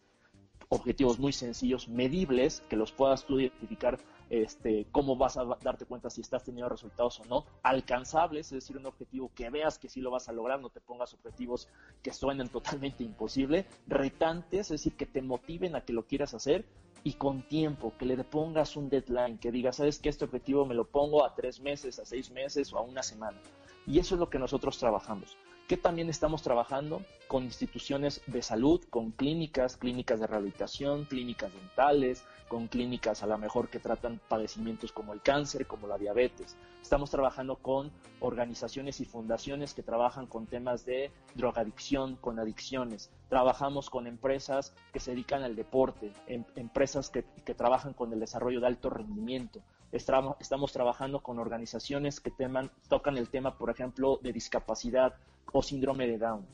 objetivos muy sencillos, medibles, que los puedas tú identificar este, cómo vas a darte cuenta si estás teniendo resultados o no, alcanzables, es decir, un objetivo que veas que sí lo vas a lograr, no te pongas objetivos que suenen totalmente imposible, retantes, es decir, que te motiven a que lo quieras hacer y con tiempo, que le pongas un deadline, que digas, sabes que este objetivo me lo pongo a tres meses, a seis meses o a una semana. Y eso es lo que nosotros trabajamos que también estamos trabajando con instituciones de salud, con clínicas, clínicas de rehabilitación, clínicas dentales, con clínicas a lo mejor que tratan padecimientos como el cáncer, como la diabetes. Estamos trabajando con organizaciones y fundaciones que trabajan con temas de drogadicción, con adicciones. Trabajamos con empresas que se dedican al deporte, em, empresas que, que trabajan con el desarrollo de alto rendimiento estamos trabajando con organizaciones que teman, tocan el tema, por ejemplo, de discapacidad o síndrome de Down.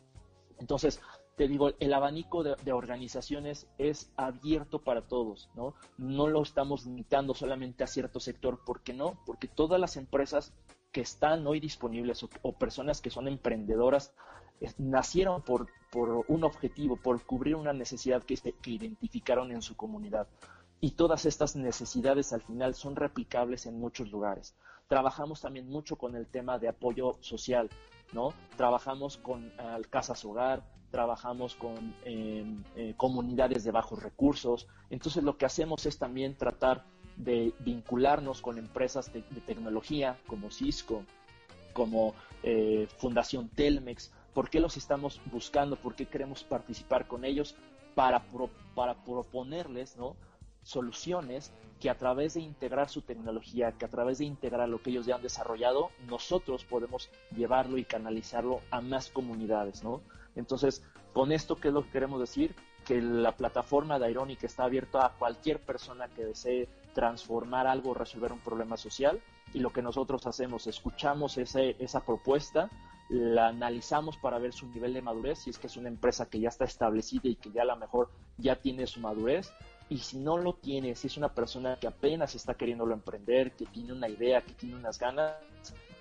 Entonces, te digo, el abanico de, organizaciones es abierto para todos, ¿no? No lo estamos limitando solamente a cierto sector, ¿por qué no? Porque todas las empresas que están hoy disponibles o, personas que son emprendedoras eh, nacieron por, por, un objetivo, por cubrir una necesidad que, que identificaron en su comunidad y todas estas necesidades al final son replicables en muchos lugares. Trabajamos también mucho con el tema de apoyo social, ¿no? Trabajamos con eh, casas hogar, trabajamos con em, eh, comunidades de bajos recursos. Entonces lo que hacemos es también tratar de vincularnos con empresas de, tecnología como Cisco, como eh, Fundación Telmex. ¿Por qué los estamos buscando? ¿Por qué queremos participar con ellos? Para, para proponerles, ¿no? Soluciones que a través de integrar su tecnología, que a través de integrar lo que ellos ya han desarrollado, nosotros podemos llevarlo y canalizarlo a más comunidades, ¿no? Entonces, con esto, ¿qué es lo que queremos decir? Que la plataforma de Ironic está abierta a cualquier persona que desee transformar algo, resolver un problema social, y lo que nosotros hacemos, escuchamos ese, esa propuesta, la analizamos para ver su nivel de madurez, si es que es una empresa que ya está establecida y que ya a lo mejor ya tiene su madurez, y si no lo tiene, si es una persona que apenas está queriéndolo emprender, que tiene una idea, que tiene unas ganas,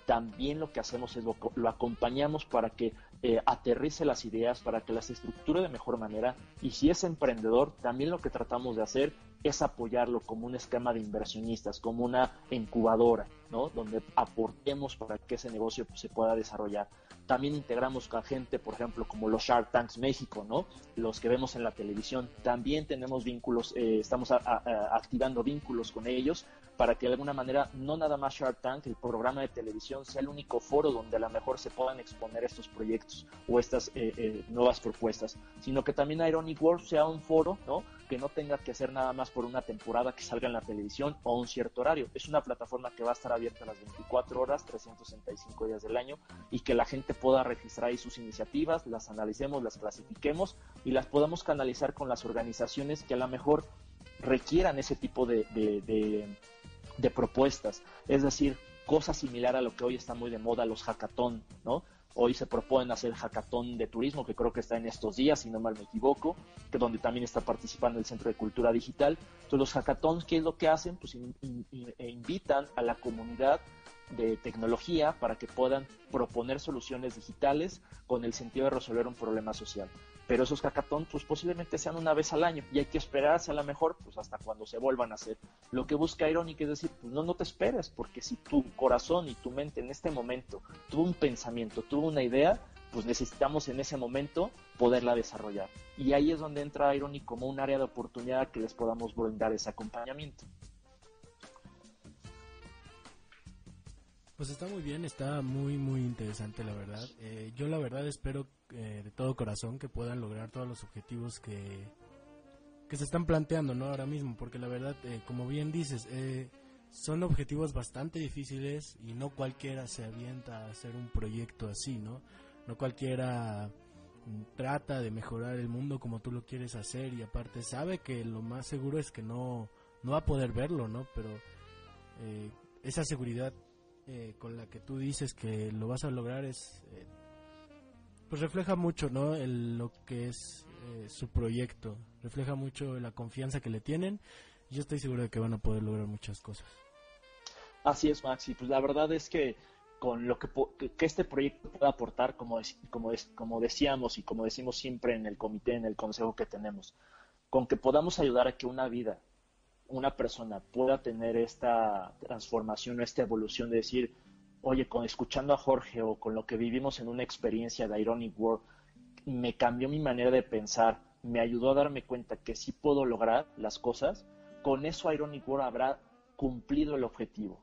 también lo que hacemos es lo, acompañamos para que eh, aterrice las ideas, para que las estructure de mejor manera. Y si es emprendedor, también lo que tratamos de hacer es apoyarlo como un esquema de inversionistas, como una incubadora, ¿no? Donde aportemos para que ese negocio se pueda desarrollar. También integramos con gente, por ejemplo, como los Shark Tanks México, ¿no? Los que vemos en la televisión. También tenemos vínculos, eh, estamos activando vínculos con ellos para que de alguna manera no nada más Shark Tank, el programa de televisión, sea el único foro donde a lo mejor se puedan exponer estos proyectos o estas eh, eh, nuevas propuestas, sino que también Ironic World sea un foro, ¿no? que no tenga que ser nada más por una temporada que salga en la televisión o un cierto horario. Es una plataforma que va a estar abierta las 24 horas, 365 días del año y que la gente pueda registrar ahí sus iniciativas, las analicemos, las clasifiquemos y las podamos canalizar con las organizaciones que a lo mejor requieran ese tipo de, de propuestas. Es decir, cosa similar a lo que hoy está muy de moda, los hackathon, ¿no? Hoy se proponen hacer hackathon de turismo, que creo que está en estos días, si no mal me equivoco, que donde también está participando el Centro de Cultura Digital. Entonces, los hackathons, ¿qué es lo que hacen? Pues e invitan a la comunidad de tecnología para que puedan proponer soluciones digitales con el sentido de resolver un problema social pero esos hackathons pues posiblemente sean una vez al año y hay que esperarse a lo mejor pues hasta cuando se vuelvan a hacer. Lo que busca Ironic es decir, pues no, no te esperes, porque si tu corazón y tu mente en este momento tuvo un pensamiento, tuvo una idea, pues necesitamos en ese momento poderla desarrollar. Y ahí es donde entra Ironic como un área de oportunidad que les podamos brindar ese acompañamiento. Pues está muy bien, está muy, muy interesante, la verdad. Eh, yo la verdad espero eh, de todo corazón que puedan lograr todos los objetivos que, que se están planteando, ¿no? Ahora mismo, porque la verdad, eh, como bien dices, son objetivos bastante difíciles y no cualquiera se avienta a hacer un proyecto así, ¿no? No cualquiera trata de mejorar el mundo como tú lo quieres hacer y aparte sabe que lo más seguro es que no, no va a poder verlo, ¿no? Pero esa seguridad eh, con la que tú dices que lo vas a lograr es eh, pues refleja mucho no lo que es eh, su proyecto. Refleja mucho la confianza que le tienen. Yo estoy seguro de que van a poder lograr muchas cosas. Así es Maxi pues la verdad es que con lo que, que este proyecto puede aportar como como como decíamos y como decimos siempre en el comité en el consejo que tenemos con que podamos ayudar a que una vida una persona pueda tener esta transformación o esta evolución de decir, oye, con escuchando a Jorge o con lo que vivimos en una experiencia de Ironic World, me cambió mi manera de pensar, me ayudó a darme cuenta que sí puedo lograr las cosas, con eso Ironic World habrá cumplido el objetivo.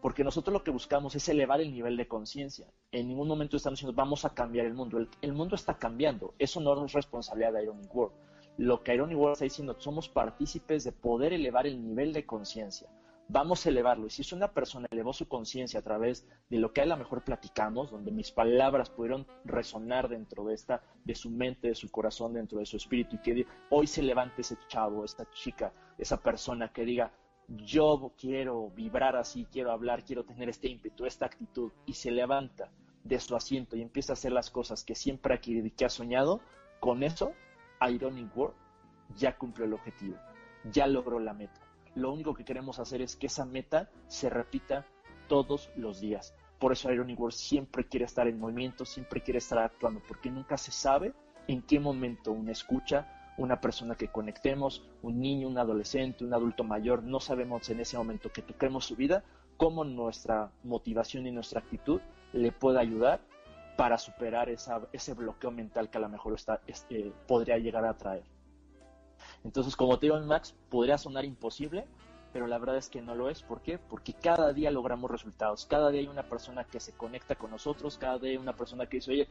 Porque nosotros lo que buscamos es elevar el nivel de conciencia. En ningún momento estamos diciendo vamos a cambiar el mundo. El, el, mundo está cambiando. Eso no es responsabilidad de Ironic World lo que Ironic World está diciendo, somos partícipes de poder elevar el nivel de conciencia. Vamos a elevarlo. Y si es una persona elevó su conciencia a través de lo que a lo mejor platicamos, donde mis palabras pudieron resonar dentro de esta, de su mente, de su corazón, dentro de su espíritu, y que hoy se levante ese chavo, esta chica, esa persona que diga, yo quiero vibrar así, quiero hablar, quiero tener este ímpetu, esta actitud, y se levanta de su asiento y empieza a hacer las cosas que siempre ha querido y que ha soñado, con eso Ironic World ya cumplió el objetivo, ya logró la meta. Lo único que queremos hacer es que esa meta se repita todos los días. Por eso Ironic World siempre quiere estar en movimiento, siempre quiere estar actuando, porque nunca se sabe en qué momento una escucha, una persona que conectemos, un niño, un adolescente, un adulto mayor, no sabemos en ese momento que toquemos su vida, cómo nuestra motivación y nuestra actitud le puede ayudar para superar esa, ese bloqueo mental que a lo mejor está, este, podría llegar a traer. Entonces, como te digo, Max, podría sonar imposible, pero la verdad es que no lo es. ¿Por qué? Porque cada día logramos resultados. Cada día hay una persona que se conecta con nosotros, cada día hay una persona que dice, oye,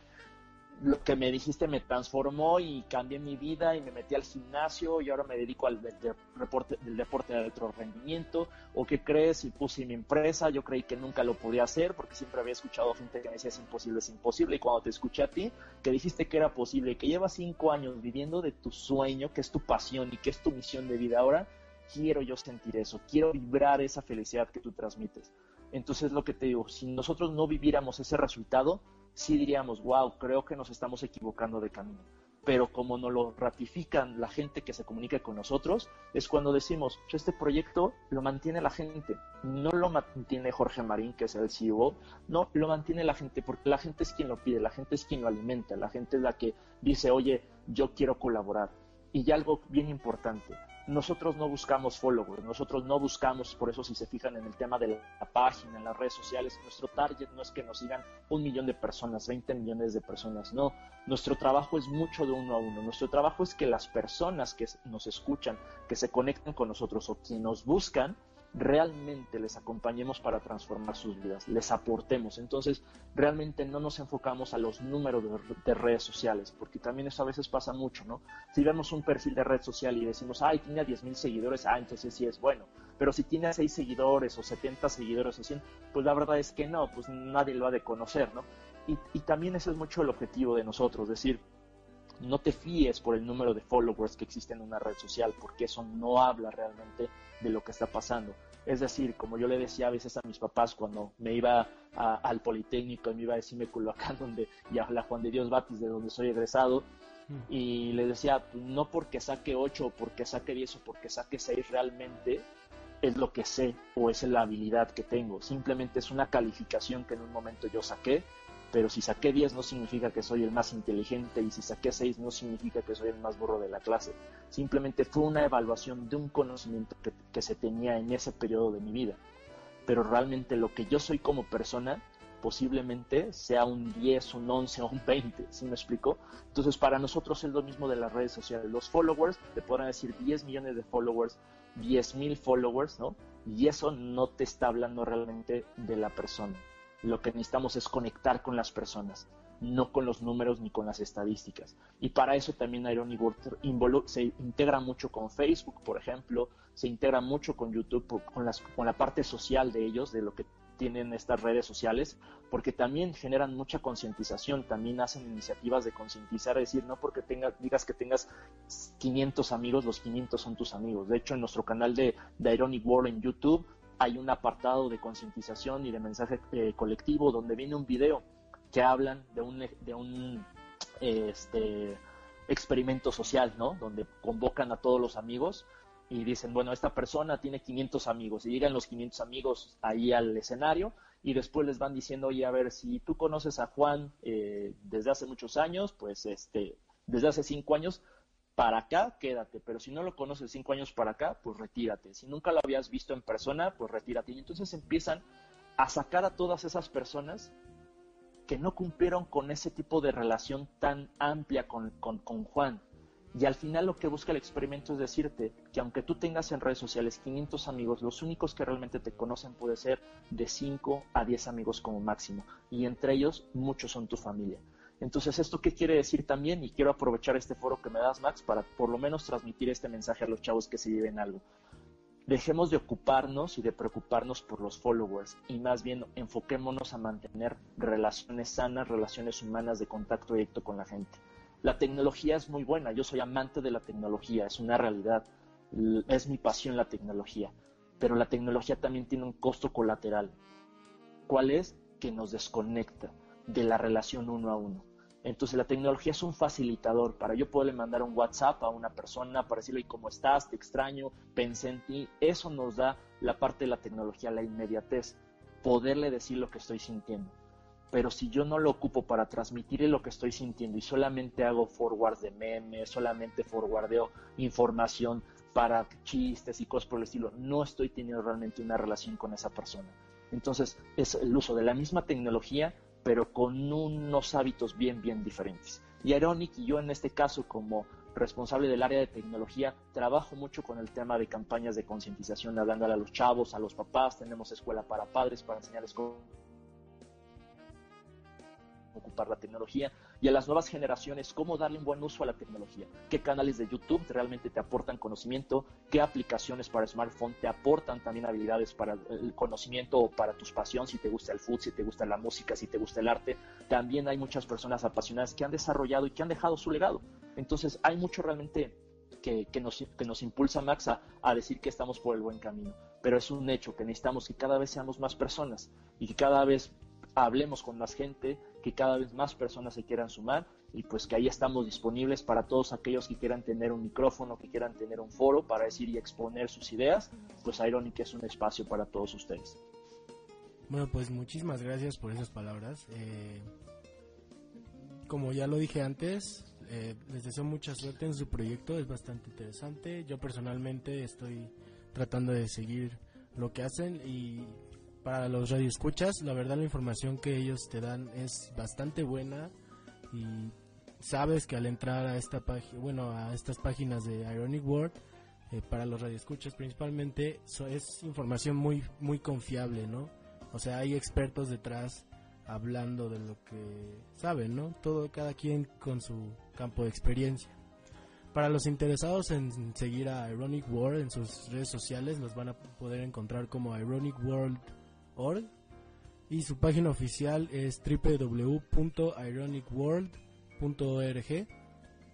lo que me dijiste me transformó y cambié mi vida y me metí al gimnasio y ahora me dedico al deporte, del deporte de alto rendimiento. ¿O qué crees? Y puse mi empresa. Yo creí que nunca lo podía hacer porque siempre había escuchado gente que me decía es imposible, es imposible. Y cuando te escuché a ti, que dijiste que era posible, que llevas cinco años viviendo de tu sueño, que es tu pasión y que es tu misión de vida ahora, quiero yo sentir eso, quiero vibrar esa felicidad que tú transmites. Entonces lo que te digo, si nosotros no viviéramos ese resultado, sí diríamos, wow, creo que nos estamos equivocando de camino. Pero como nos lo ratifican la gente que se comunica con nosotros, es cuando decimos, pues, este proyecto lo mantiene la gente, no lo mantiene Jorge Marín, que es el CEO, no, lo mantiene la gente, porque la gente es quien lo pide, la gente es quien lo alimenta, la gente es la que dice, oye, yo quiero colaborar. Y algo bien importante, nosotros no buscamos followers, nosotros no buscamos, por eso si se fijan en el tema de la página, en las redes sociales, nuestro target no es que nos sigan un millón de personas, 20 millones de personas, no, nuestro trabajo es mucho de uno a uno, nuestro trabajo es que las personas que nos escuchan, que se conectan con nosotros o quienes nos buscan, realmente les acompañemos para transformar sus vidas, les aportemos. Entonces, realmente no nos enfocamos a los números de, redes sociales, porque también eso a veces pasa mucho, ¿no? Si vemos un perfil de red social y decimos, ay, tiene 10 mil seguidores, ah, entonces sí es bueno. Pero si tiene 6 seguidores o 70 seguidores o 100, pues la verdad es que no, pues nadie lo ha de conocer, ¿no? Y, y también ese es mucho el objetivo de nosotros, decir, no te fíes por el número de followers que existe en una red social, porque eso no habla realmente de lo que está pasando. Es decir, como yo le decía a veces a mis papás cuando me iba al Politécnico y me iba a decirme Culhuacán, donde, y a la Juan de Dios Batis, de donde soy egresado, y le decía, no porque saque 8 o porque saque 10 o porque saque 6 realmente es lo que sé o es la habilidad que tengo. Simplemente es una calificación que en un momento yo saqué pero si saqué 10 no significa que soy el más inteligente y si saqué 6 no significa que soy el más burro de la clase. Simplemente fue una evaluación de un conocimiento que, se tenía en ese periodo de mi vida. Pero realmente lo que yo soy como persona posiblemente sea un 10, un 11 o un 20, ¿sí me explico? Entonces para nosotros es lo mismo de las redes sociales. Los followers, te podrán decir 10 millones de followers, 10 mil followers, ¿no? Y eso no te está hablando realmente de la persona lo que necesitamos es conectar con las personas, no con los números ni con las estadísticas. Y para eso también Irony World se integra mucho con Facebook, por ejemplo, se integra mucho con YouTube, con, las, con la parte social de ellos, de lo que tienen estas redes sociales, porque también generan mucha concientización, también hacen iniciativas de concientizar, es decir, no porque tengas, digas que tengas 500 amigos, los 500 son tus amigos. De hecho, en nuestro canal de, de Ironic World en YouTube hay un apartado de concientización y de mensaje eh, colectivo donde viene un video que hablan de un, de un este, experimento social, ¿no? Donde convocan a todos los amigos y dicen, bueno, esta persona tiene 500 amigos y llegan los 500 amigos ahí al escenario y después les van diciendo, oye, a ver, si tú conoces a Juan eh, desde hace muchos años, pues este, desde hace cinco años, para acá, quédate, pero si no lo conoces cinco años para acá, pues retírate. Si nunca lo habías visto en persona, pues retírate. Y entonces empiezan a sacar a todas esas personas que no cumplieron con ese tipo de relación tan amplia con, con, Juan. Y al final lo que busca el experimento es decirte que aunque tú tengas en redes sociales 500 amigos, los únicos que realmente te conocen puede ser de 5 a 10 amigos como máximo. Y entre ellos muchos son tu familia. Entonces, ¿esto qué quiere decir también? Y quiero aprovechar este foro que me das, Max, para por lo menos transmitir este mensaje a los chavos que se lleven algo. Dejemos de ocuparnos y de preocuparnos por los followers y más bien enfoquémonos a mantener relaciones sanas, relaciones humanas de contacto directo con la gente. La tecnología es muy buena, yo soy amante de la tecnología, es una realidad, es mi pasión la tecnología, pero la tecnología también tiene un costo colateral. ¿Cuál es? Que nos desconecta de la relación uno a uno. Entonces la tecnología es un facilitador para yo poderle mandar un WhatsApp a una persona para decirle cómo estás, te extraño, pensé en ti. Eso nos da la parte de la tecnología, la inmediatez, poderle decir lo que estoy sintiendo. Pero si yo no lo ocupo para transmitirle lo que estoy sintiendo y solamente hago forward de memes, solamente forwardeo información para chistes y cosas por el estilo, no estoy teniendo realmente una relación con esa persona. Entonces es el uso de la misma tecnología pero con unos hábitos bien, bien diferentes. Y Ironic y yo en este caso como responsable del área de tecnología, trabajo mucho con el tema de campañas de concientización, hablándole a los chavos, a los papás, tenemos escuela para padres para enseñarles cómo ocupar la tecnología y a las nuevas generaciones cómo darle un buen uso a la tecnología, qué canales de YouTube realmente te aportan conocimiento, qué aplicaciones para smartphone te aportan también habilidades para el conocimiento o para tus pasiones, si te gusta el food, si te gusta la música, si te gusta el arte. También hay muchas personas apasionadas que han desarrollado y que han dejado su legado. Entonces hay mucho realmente que, nos, que, nos, impulsa, Max, a, a, decir que estamos por el buen camino. Pero es un hecho que necesitamos que cada vez seamos más personas y que cada vez hablemos con más gente, que cada vez más personas se quieran sumar y pues que ahí estamos disponibles para todos aquellos que quieran tener un micrófono, que quieran tener un foro para decir y exponer sus ideas, pues Ironic es un espacio para todos ustedes. Bueno, pues muchísimas gracias por esas palabras. Eh, como ya lo dije antes, eh, les deseo mucha suerte en su proyecto, es bastante interesante. Yo personalmente estoy tratando de seguir lo que hacen y para los radioescuchas, la verdad la información que ellos te dan es bastante buena y sabes que al entrar a esta página, bueno, a estas páginas de Ironic World eh, para los radioescuchas principalmente es información muy muy confiable, ¿no? O sea, hay expertos detrás hablando de lo que saben, ¿no? Todo cada quien con su campo de experiencia. Para los interesados en seguir a Ironic World en sus redes sociales, los van a poder encontrar como ironicworld.org y su página oficial es www.ironicworld.org,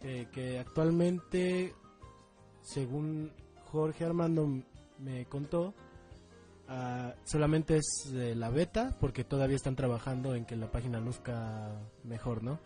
eh, que actualmente, según Jorge Armando me contó, uh, solamente es la beta, porque todavía están trabajando en que la página luzca mejor, ¿no?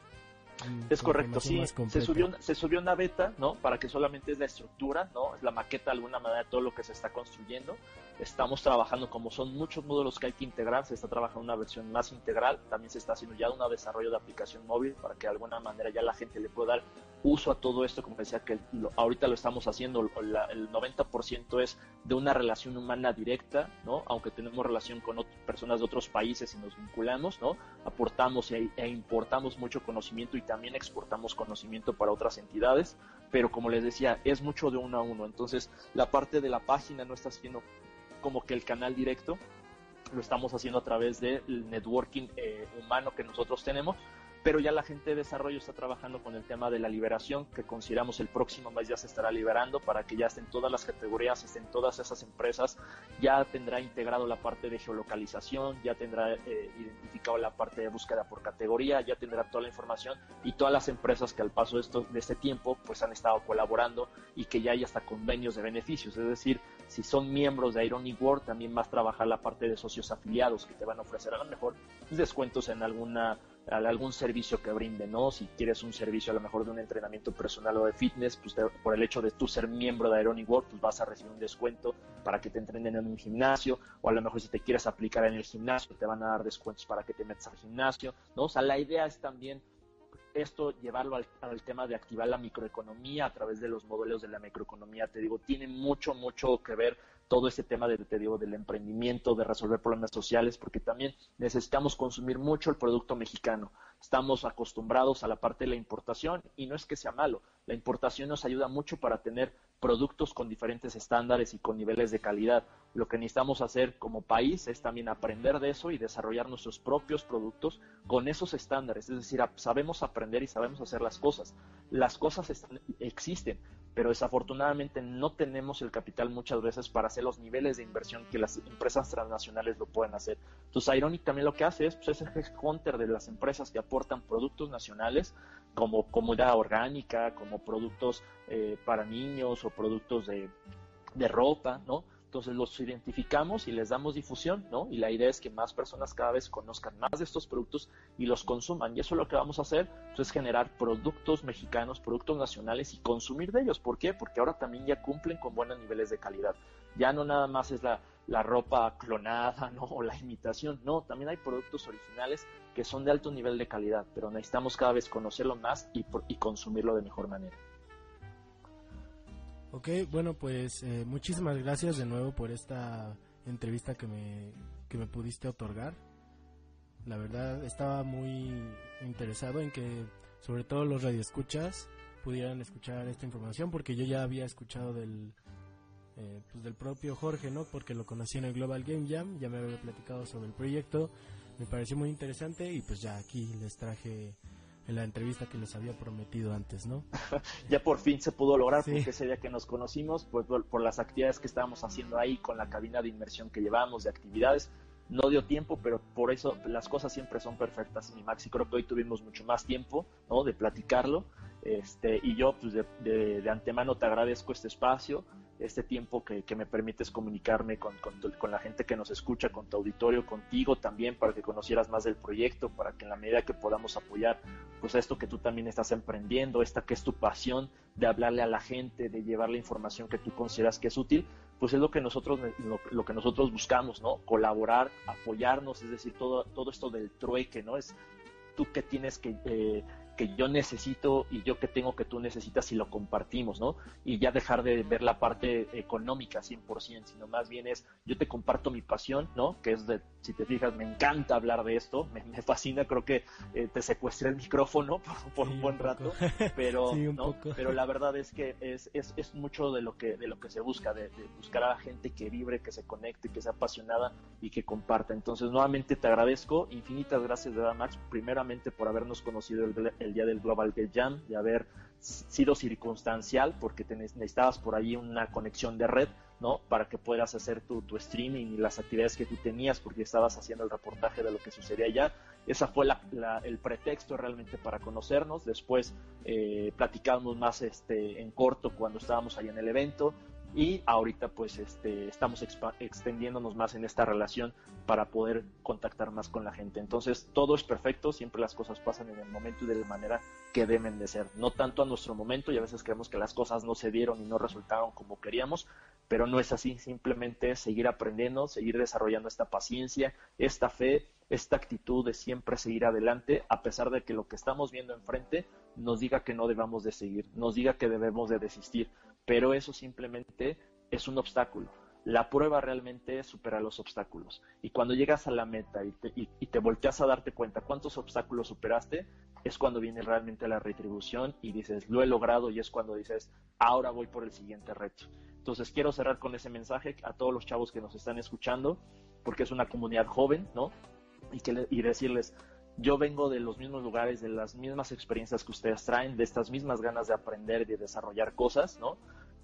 Es correcto, sí. Se subió, se subió una beta, ¿no? Para que solamente es la estructura, ¿no? Es la maqueta de alguna manera de todo lo que se está construyendo. Estamos trabajando, como son muchos módulos que hay que integrar, se está trabajando una versión más integral. También se está haciendo ya un desarrollo de aplicación móvil para que de alguna manera ya la gente le pueda dar uso a todo esto. Como decía, que ahorita lo estamos haciendo, el 90% es de una relación humana directa, ¿no? Aunque tenemos relación con personas de otros países y nos vinculamos, ¿no? Aportamos e, e importamos mucho conocimiento y también exportamos conocimiento para otras entidades. Pero como les decía, es mucho de uno a uno. Entonces, la parte de la página no está siendo como que el canal directo lo estamos haciendo a través del networking eh, humano que nosotros tenemos, pero ya la gente de desarrollo está trabajando con el tema de la liberación, que consideramos el próximo mes ya se estará liberando para que ya estén todas las categorías, estén todas esas empresas, ya tendrá integrado la parte de geolocalización, ya tendrá eh, identificado la parte de búsqueda por categoría, ya tendrá toda la información y todas las empresas que al paso de, esto, de este tiempo pues han estado colaborando y que ya hay hasta convenios de beneficios, es decir, si son miembros de Ironic World, también vas a trabajar la parte de socios afiliados que te van a ofrecer a lo mejor descuentos en alguna algún servicio que brinde, ¿no? Si quieres un servicio a lo mejor de un entrenamiento personal o de fitness, pues por el hecho de tú ser miembro de Ironic World, pues vas a recibir un descuento para que te entrenen en un gimnasio, o a lo mejor si te quieres aplicar en el gimnasio, te van a dar descuentos para que te metas al gimnasio, ¿no? O sea, la idea es también esto llevarlo al, al, tema de activar la microeconomía a través de los modelos de la microeconomía, te digo, tiene mucho, mucho que ver todo ese tema de, te digo, del emprendimiento, de resolver problemas sociales, porque también necesitamos consumir mucho el producto mexicano. Estamos acostumbrados a la parte de la importación y no es que sea malo. La importación nos ayuda mucho para tener productos con diferentes estándares y con niveles de calidad. Lo que necesitamos hacer como país es también aprender de eso y desarrollar nuestros propios productos con esos estándares. Es decir, sabemos aprender y sabemos hacer las cosas. Las cosas existen, pero desafortunadamente no tenemos el capital muchas veces para hacer los niveles de inversión que las empresas transnacionales lo pueden hacer. Entonces, Ironic también lo que hace es, pues, es el de las empresas que aportan productos nacionales como comida orgánica, como productos eh, para niños o productos de, de ropa, ¿no? Entonces los identificamos y les damos difusión, ¿no? Y la idea es que más personas cada vez conozcan más de estos productos y los consuman. Y eso es lo que vamos a hacer, pues, es generar productos mexicanos, productos nacionales y consumir de ellos. ¿Por qué? Porque ahora también ya cumplen con buenos niveles de calidad. Ya no nada más es la, la ropa clonada, ¿no? O la imitación. No, también hay productos originales que son de alto nivel de calidad, pero necesitamos cada vez conocerlo más y, y consumirlo de mejor manera. Ok, bueno, pues eh, muchísimas gracias de nuevo por esta entrevista que me, que me pudiste otorgar. La verdad, estaba muy interesado en que, sobre todo los radioescuchas, pudieran escuchar esta información, porque yo ya había escuchado del, eh, pues del propio Jorge, ¿no? Porque lo conocí en el Global Game Jam, ya me había platicado sobre el proyecto, me pareció muy interesante y pues ya aquí les traje en la entrevista que les había prometido antes, ¿no? ya por fin se pudo lograr porque ese día que nos conocimos, pues por, las actividades que estábamos haciendo ahí con la cabina de inmersión que llevábamos de actividades, no dio tiempo, pero por eso las cosas siempre son perfectas, mi Max, y creo que hoy tuvimos mucho más tiempo, ¿no? De platicarlo, este, y yo pues de, de antemano te agradezco este espacio, este tiempo que, me permites comunicarme con, con, la gente que nos escucha, con tu auditorio, contigo también, para que conocieras más del proyecto, para que en la medida que podamos apoyar, pues esto que tú también estás emprendiendo, esta que es tu pasión de hablarle a la gente, de llevar la información que tú consideras que es útil, pues es lo que nosotros, lo, que nosotros buscamos, ¿no? Colaborar, apoyarnos, es decir, todo, todo esto del trueque, ¿no? Es tú que tienes que... Eh, que yo necesito y yo que tengo que tú necesitas y lo compartimos, ¿no? Y ya dejar de ver la parte económica 100%, sino más bien es yo te comparto mi pasión, ¿no? Que es de, si te fijas, me encanta hablar de esto, me, fascina, creo que eh, te secuestré el micrófono por, un buen rato, pero, pero la verdad es que es, es, es, mucho de lo que, de lo que se busca, de, buscar a la gente que vibre, que se conecte, que sea apasionada y que comparta. Entonces, nuevamente te agradezco, infinitas gracias de verdad, Max, primeramente por habernos conocido el, el día del Global Game Jam, de haber sido circunstancial porque necesitabas por ahí una conexión de red, ¿no? Para que puedas hacer tu, tu, streaming y las actividades que tú tenías porque estabas haciendo el reportaje de lo que sucedía allá. Esa fue la, el pretexto realmente para conocernos. Después eh, platicamos más este, en corto cuando estábamos ahí en el evento y ahorita pues este, estamos extendiéndonos más en esta relación para poder contactar más con la gente. Entonces todo es perfecto, siempre las cosas pasan en el momento y de la manera que deben de ser, no tanto a nuestro momento y a veces creemos que las cosas no se dieron y no resultaron como queríamos, pero no es así, simplemente seguir aprendiendo, seguir desarrollando esta paciencia, esta fe, esta actitud de siempre seguir adelante a pesar de que lo que estamos viendo enfrente nos diga que no debamos de seguir, nos diga que debemos de desistir, pero eso simplemente es un obstáculo. La prueba realmente es superar los obstáculos. Y cuando llegas a la meta y te, y, te volteas a darte cuenta cuántos obstáculos superaste, es cuando viene realmente la retribución y dices, lo he logrado y es cuando dices, ahora voy por el siguiente reto. Entonces quiero cerrar con ese mensaje a todos los chavos que nos están escuchando, porque es una comunidad joven, ¿no? Y, que, y decirles, yo vengo de los mismos lugares, de las mismas experiencias que ustedes traen, de estas mismas ganas de aprender y de desarrollar cosas, ¿no?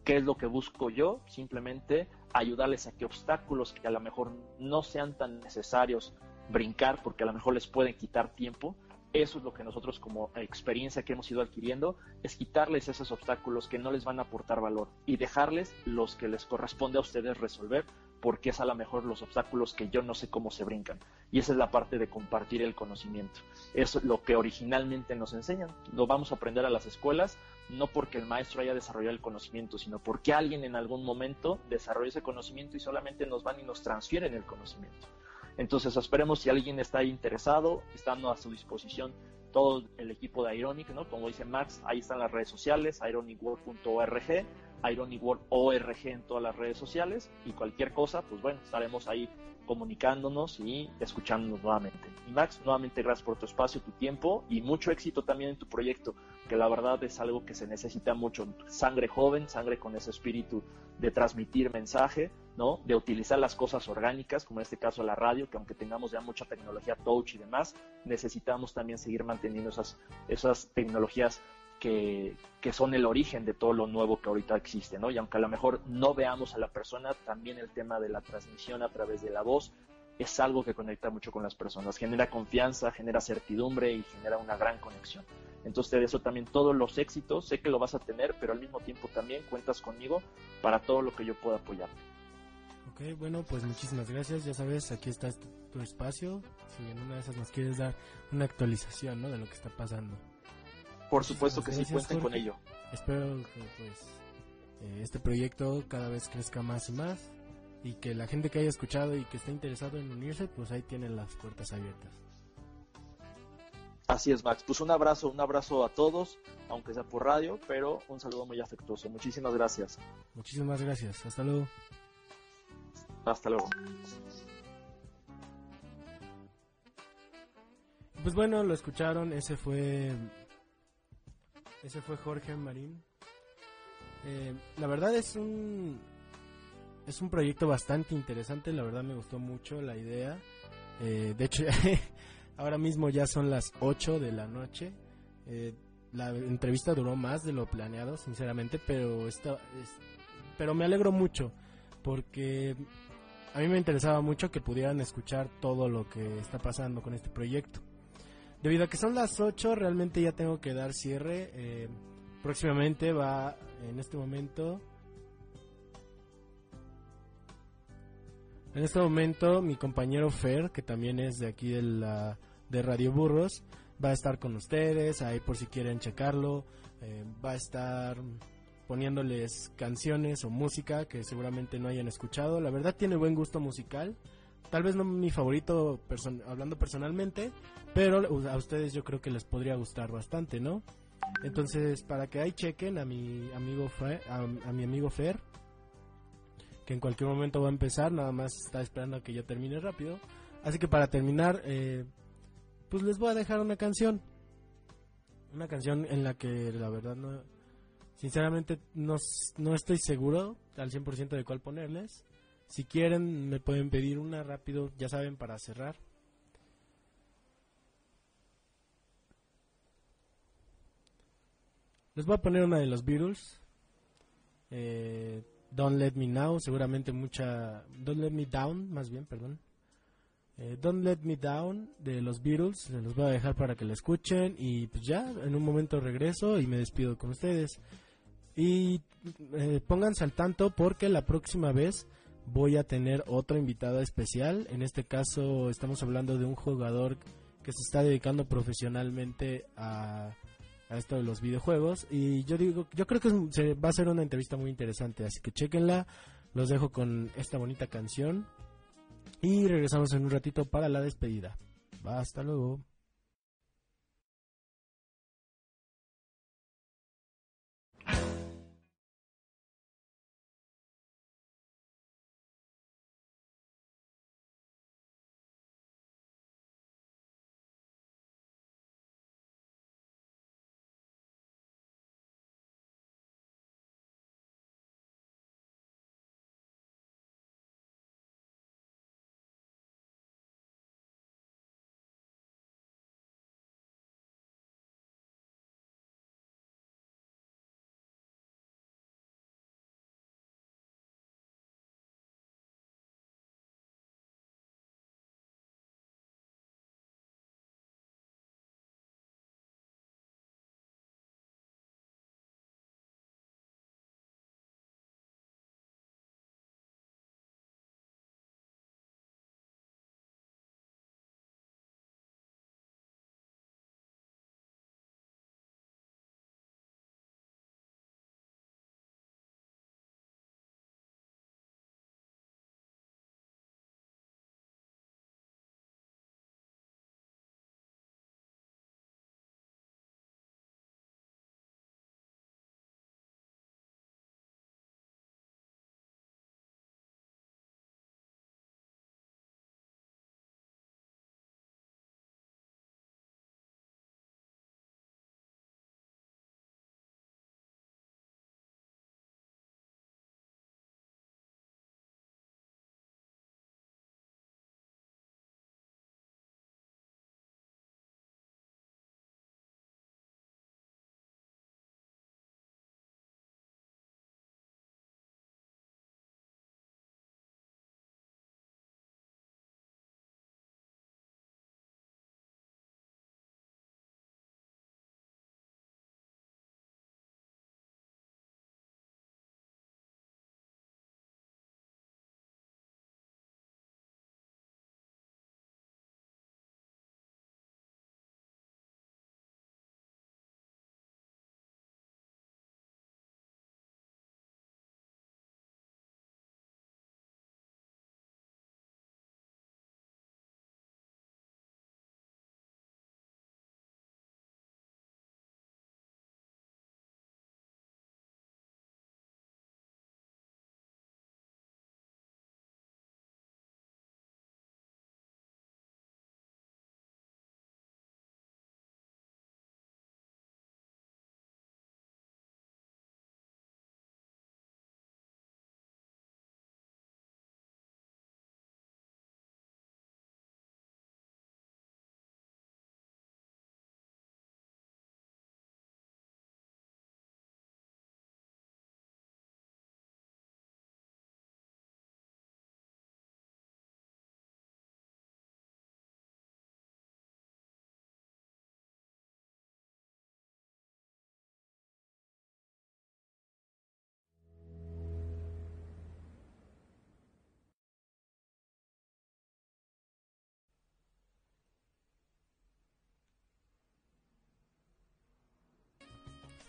¿Qué es lo que busco yo? Simplemente ayudarles a que obstáculos que a lo mejor no sean tan necesarios brincar, porque a lo mejor les pueden quitar tiempo, eso es lo que nosotros como experiencia que hemos ido adquiriendo, es quitarles esos obstáculos que no les van a aportar valor y dejarles los que les corresponde a ustedes resolver porque es a lo mejor los obstáculos que yo no sé cómo se brincan. Y esa es la parte de compartir el conocimiento. Es lo que originalmente nos enseñan. Lo vamos a aprender a las escuelas, no porque el maestro haya desarrollado el conocimiento, sino porque alguien en algún momento desarrolla ese conocimiento y solamente nos van y nos transfieren el conocimiento. Entonces esperemos si alguien está interesado, estando a su disposición todo el equipo de Ironic, ¿no? Como dice Max, ahí están las redes sociales, ironicworld.org Ironic World ORG en todas las redes sociales y cualquier cosa, pues bueno, estaremos ahí comunicándonos y escuchándonos nuevamente. Y Max, nuevamente gracias por tu espacio, tu tiempo y mucho éxito también en tu proyecto, que la verdad es algo que se necesita mucho. Sangre joven, sangre con ese espíritu de transmitir mensaje, ¿no? De utilizar las cosas orgánicas, como en este caso la radio, que aunque tengamos ya mucha tecnología touch y demás, necesitamos también seguir manteniendo esas, esas tecnologías que, son el origen de todo lo nuevo que ahorita existe, ¿no? Y aunque a lo mejor no veamos a la persona, también el tema de la transmisión a través de la voz es algo que conecta mucho con las personas, genera confianza, genera certidumbre y genera una gran conexión. Entonces de eso también todos los éxitos, sé que lo vas a tener, pero al mismo tiempo también cuentas conmigo para todo lo que yo pueda apoyarte. Ok, bueno, pues muchísimas gracias, ya sabes, aquí está tu espacio, si en una de esas nos quieres dar una actualización, ¿no? De lo que está pasando. Por supuesto que sí, cuenten con ello. Espero que pues eh, este proyecto cada vez crezca más y más y que la gente que haya escuchado y que esté interesado en unirse, pues ahí tienen las puertas abiertas. Así es, Max. Pues un abrazo, un abrazo a todos, aunque sea por radio, pero un saludo muy afectuoso. Muchísimas gracias. Muchísimas gracias. Hasta luego. Hasta luego. Pues bueno, lo escucharon, ese fue ese fue Jorge Marín. Eh, la verdad es un es un proyecto bastante interesante, la verdad me gustó mucho la idea. Eh, de hecho, ahora mismo ya son las 8 de la noche. Eh, la entrevista duró más de lo planeado, sinceramente, pero está, pero me alegro mucho porque a mí me interesaba mucho que pudieran escuchar todo lo que está pasando con este proyecto. Debido a que son las 8, realmente ya tengo que dar cierre. Eh, próximamente va, en este momento... En este momento mi compañero Fer, que también es de aquí de, la, de Radio Burros, va a estar con ustedes, ahí por si quieren checarlo. Eh, va a estar poniéndoles canciones o música que seguramente no hayan escuchado. La verdad tiene buen gusto musical, tal vez no mi favorito hablando personalmente, pero a ustedes yo creo que les podría gustar bastante, ¿no? Entonces, para que ahí chequen a mi amigo Fer, a, mi amigo Fer, que en cualquier momento va a empezar, nada más está esperando a que yo termine rápido. Así que para terminar, eh, pues les voy a dejar una canción. Una canción en la que la verdad no, sinceramente no, no estoy seguro al 100% de cuál ponerles. Si quieren me pueden pedir una rápido, ya saben, para cerrar. Les voy a poner una de los Beatles. Eh, Don't Let Me Now, seguramente mucha... Don't Let Me Down, más bien, perdón. Eh, Don't Let Me Down de los Beatles, se los voy a dejar para que la escuchen y pues ya, en un momento regreso y me despido con ustedes. Y eh, pónganse al tanto porque la próxima vez voy a tener otro invitado especial. En este caso estamos hablando de un jugador que se está dedicando profesionalmente a a esto de los videojuegos. Y yo digo, yo creo que va a ser una entrevista muy interesante, así que chequenla. Los dejo con esta bonita canción. Y regresamos en un ratito para la despedida. Hasta luego.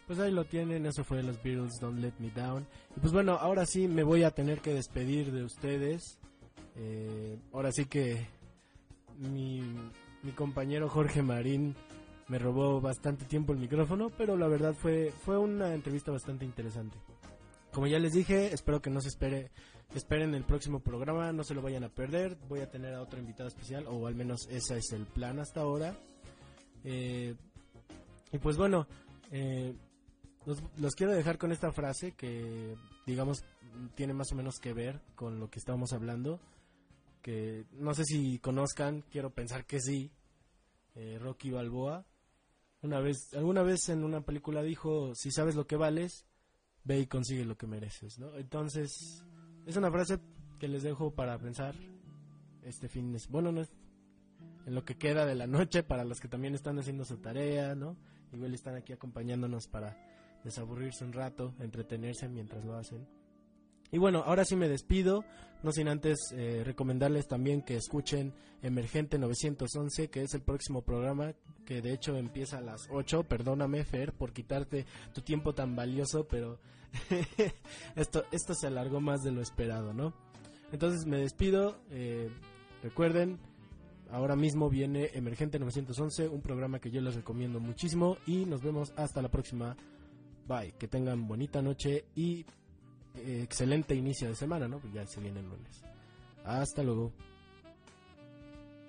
Pues ahí lo tienen, eso fue los Beatles Don't Let Me Down. Y pues bueno, ahora sí me voy a tener que despedir de ustedes. Eh, ahora sí que mi, mi compañero Jorge Marín me robó bastante tiempo el micrófono, pero la verdad fue, fue una entrevista bastante interesante. Como ya les dije, espero que no se espere, esperen el próximo programa, no se lo vayan a perder. Voy a tener a otro invitado especial, o al menos ese es el plan hasta ahora. Eh, y pues bueno, eh, los, los, quiero dejar con esta frase que, digamos, tiene más o menos que ver con lo que estábamos hablando. Que no sé si conozcan, quiero pensar que sí. Eh, Rocky Balboa. Una vez, alguna vez en una película dijo, si sabes lo que vales, ve y consigue lo que mereces, ¿no? Entonces, es una frase que les dejo para pensar este fin de bueno, no en lo que queda de la noche para los que también están haciendo su tarea, ¿no? Igual están aquí acompañándonos para desaburrirse un rato, entretenerse mientras lo hacen. Y bueno, ahora sí me despido, no sin antes eh, recomendarles también que escuchen Emergente 911, que es el próximo programa, que de hecho empieza a las 8. Perdóname, Fer, por quitarte tu tiempo tan valioso, pero esto, esto se alargó más de lo esperado, ¿no? Entonces me despido, eh, recuerden, ahora mismo viene Emergente 911, un programa que yo les recomiendo muchísimo y nos vemos hasta la próxima. Bye, que tengan bonita noche y excelente inicio de semana, ¿no? Pues ya se viene el lunes. Hasta luego.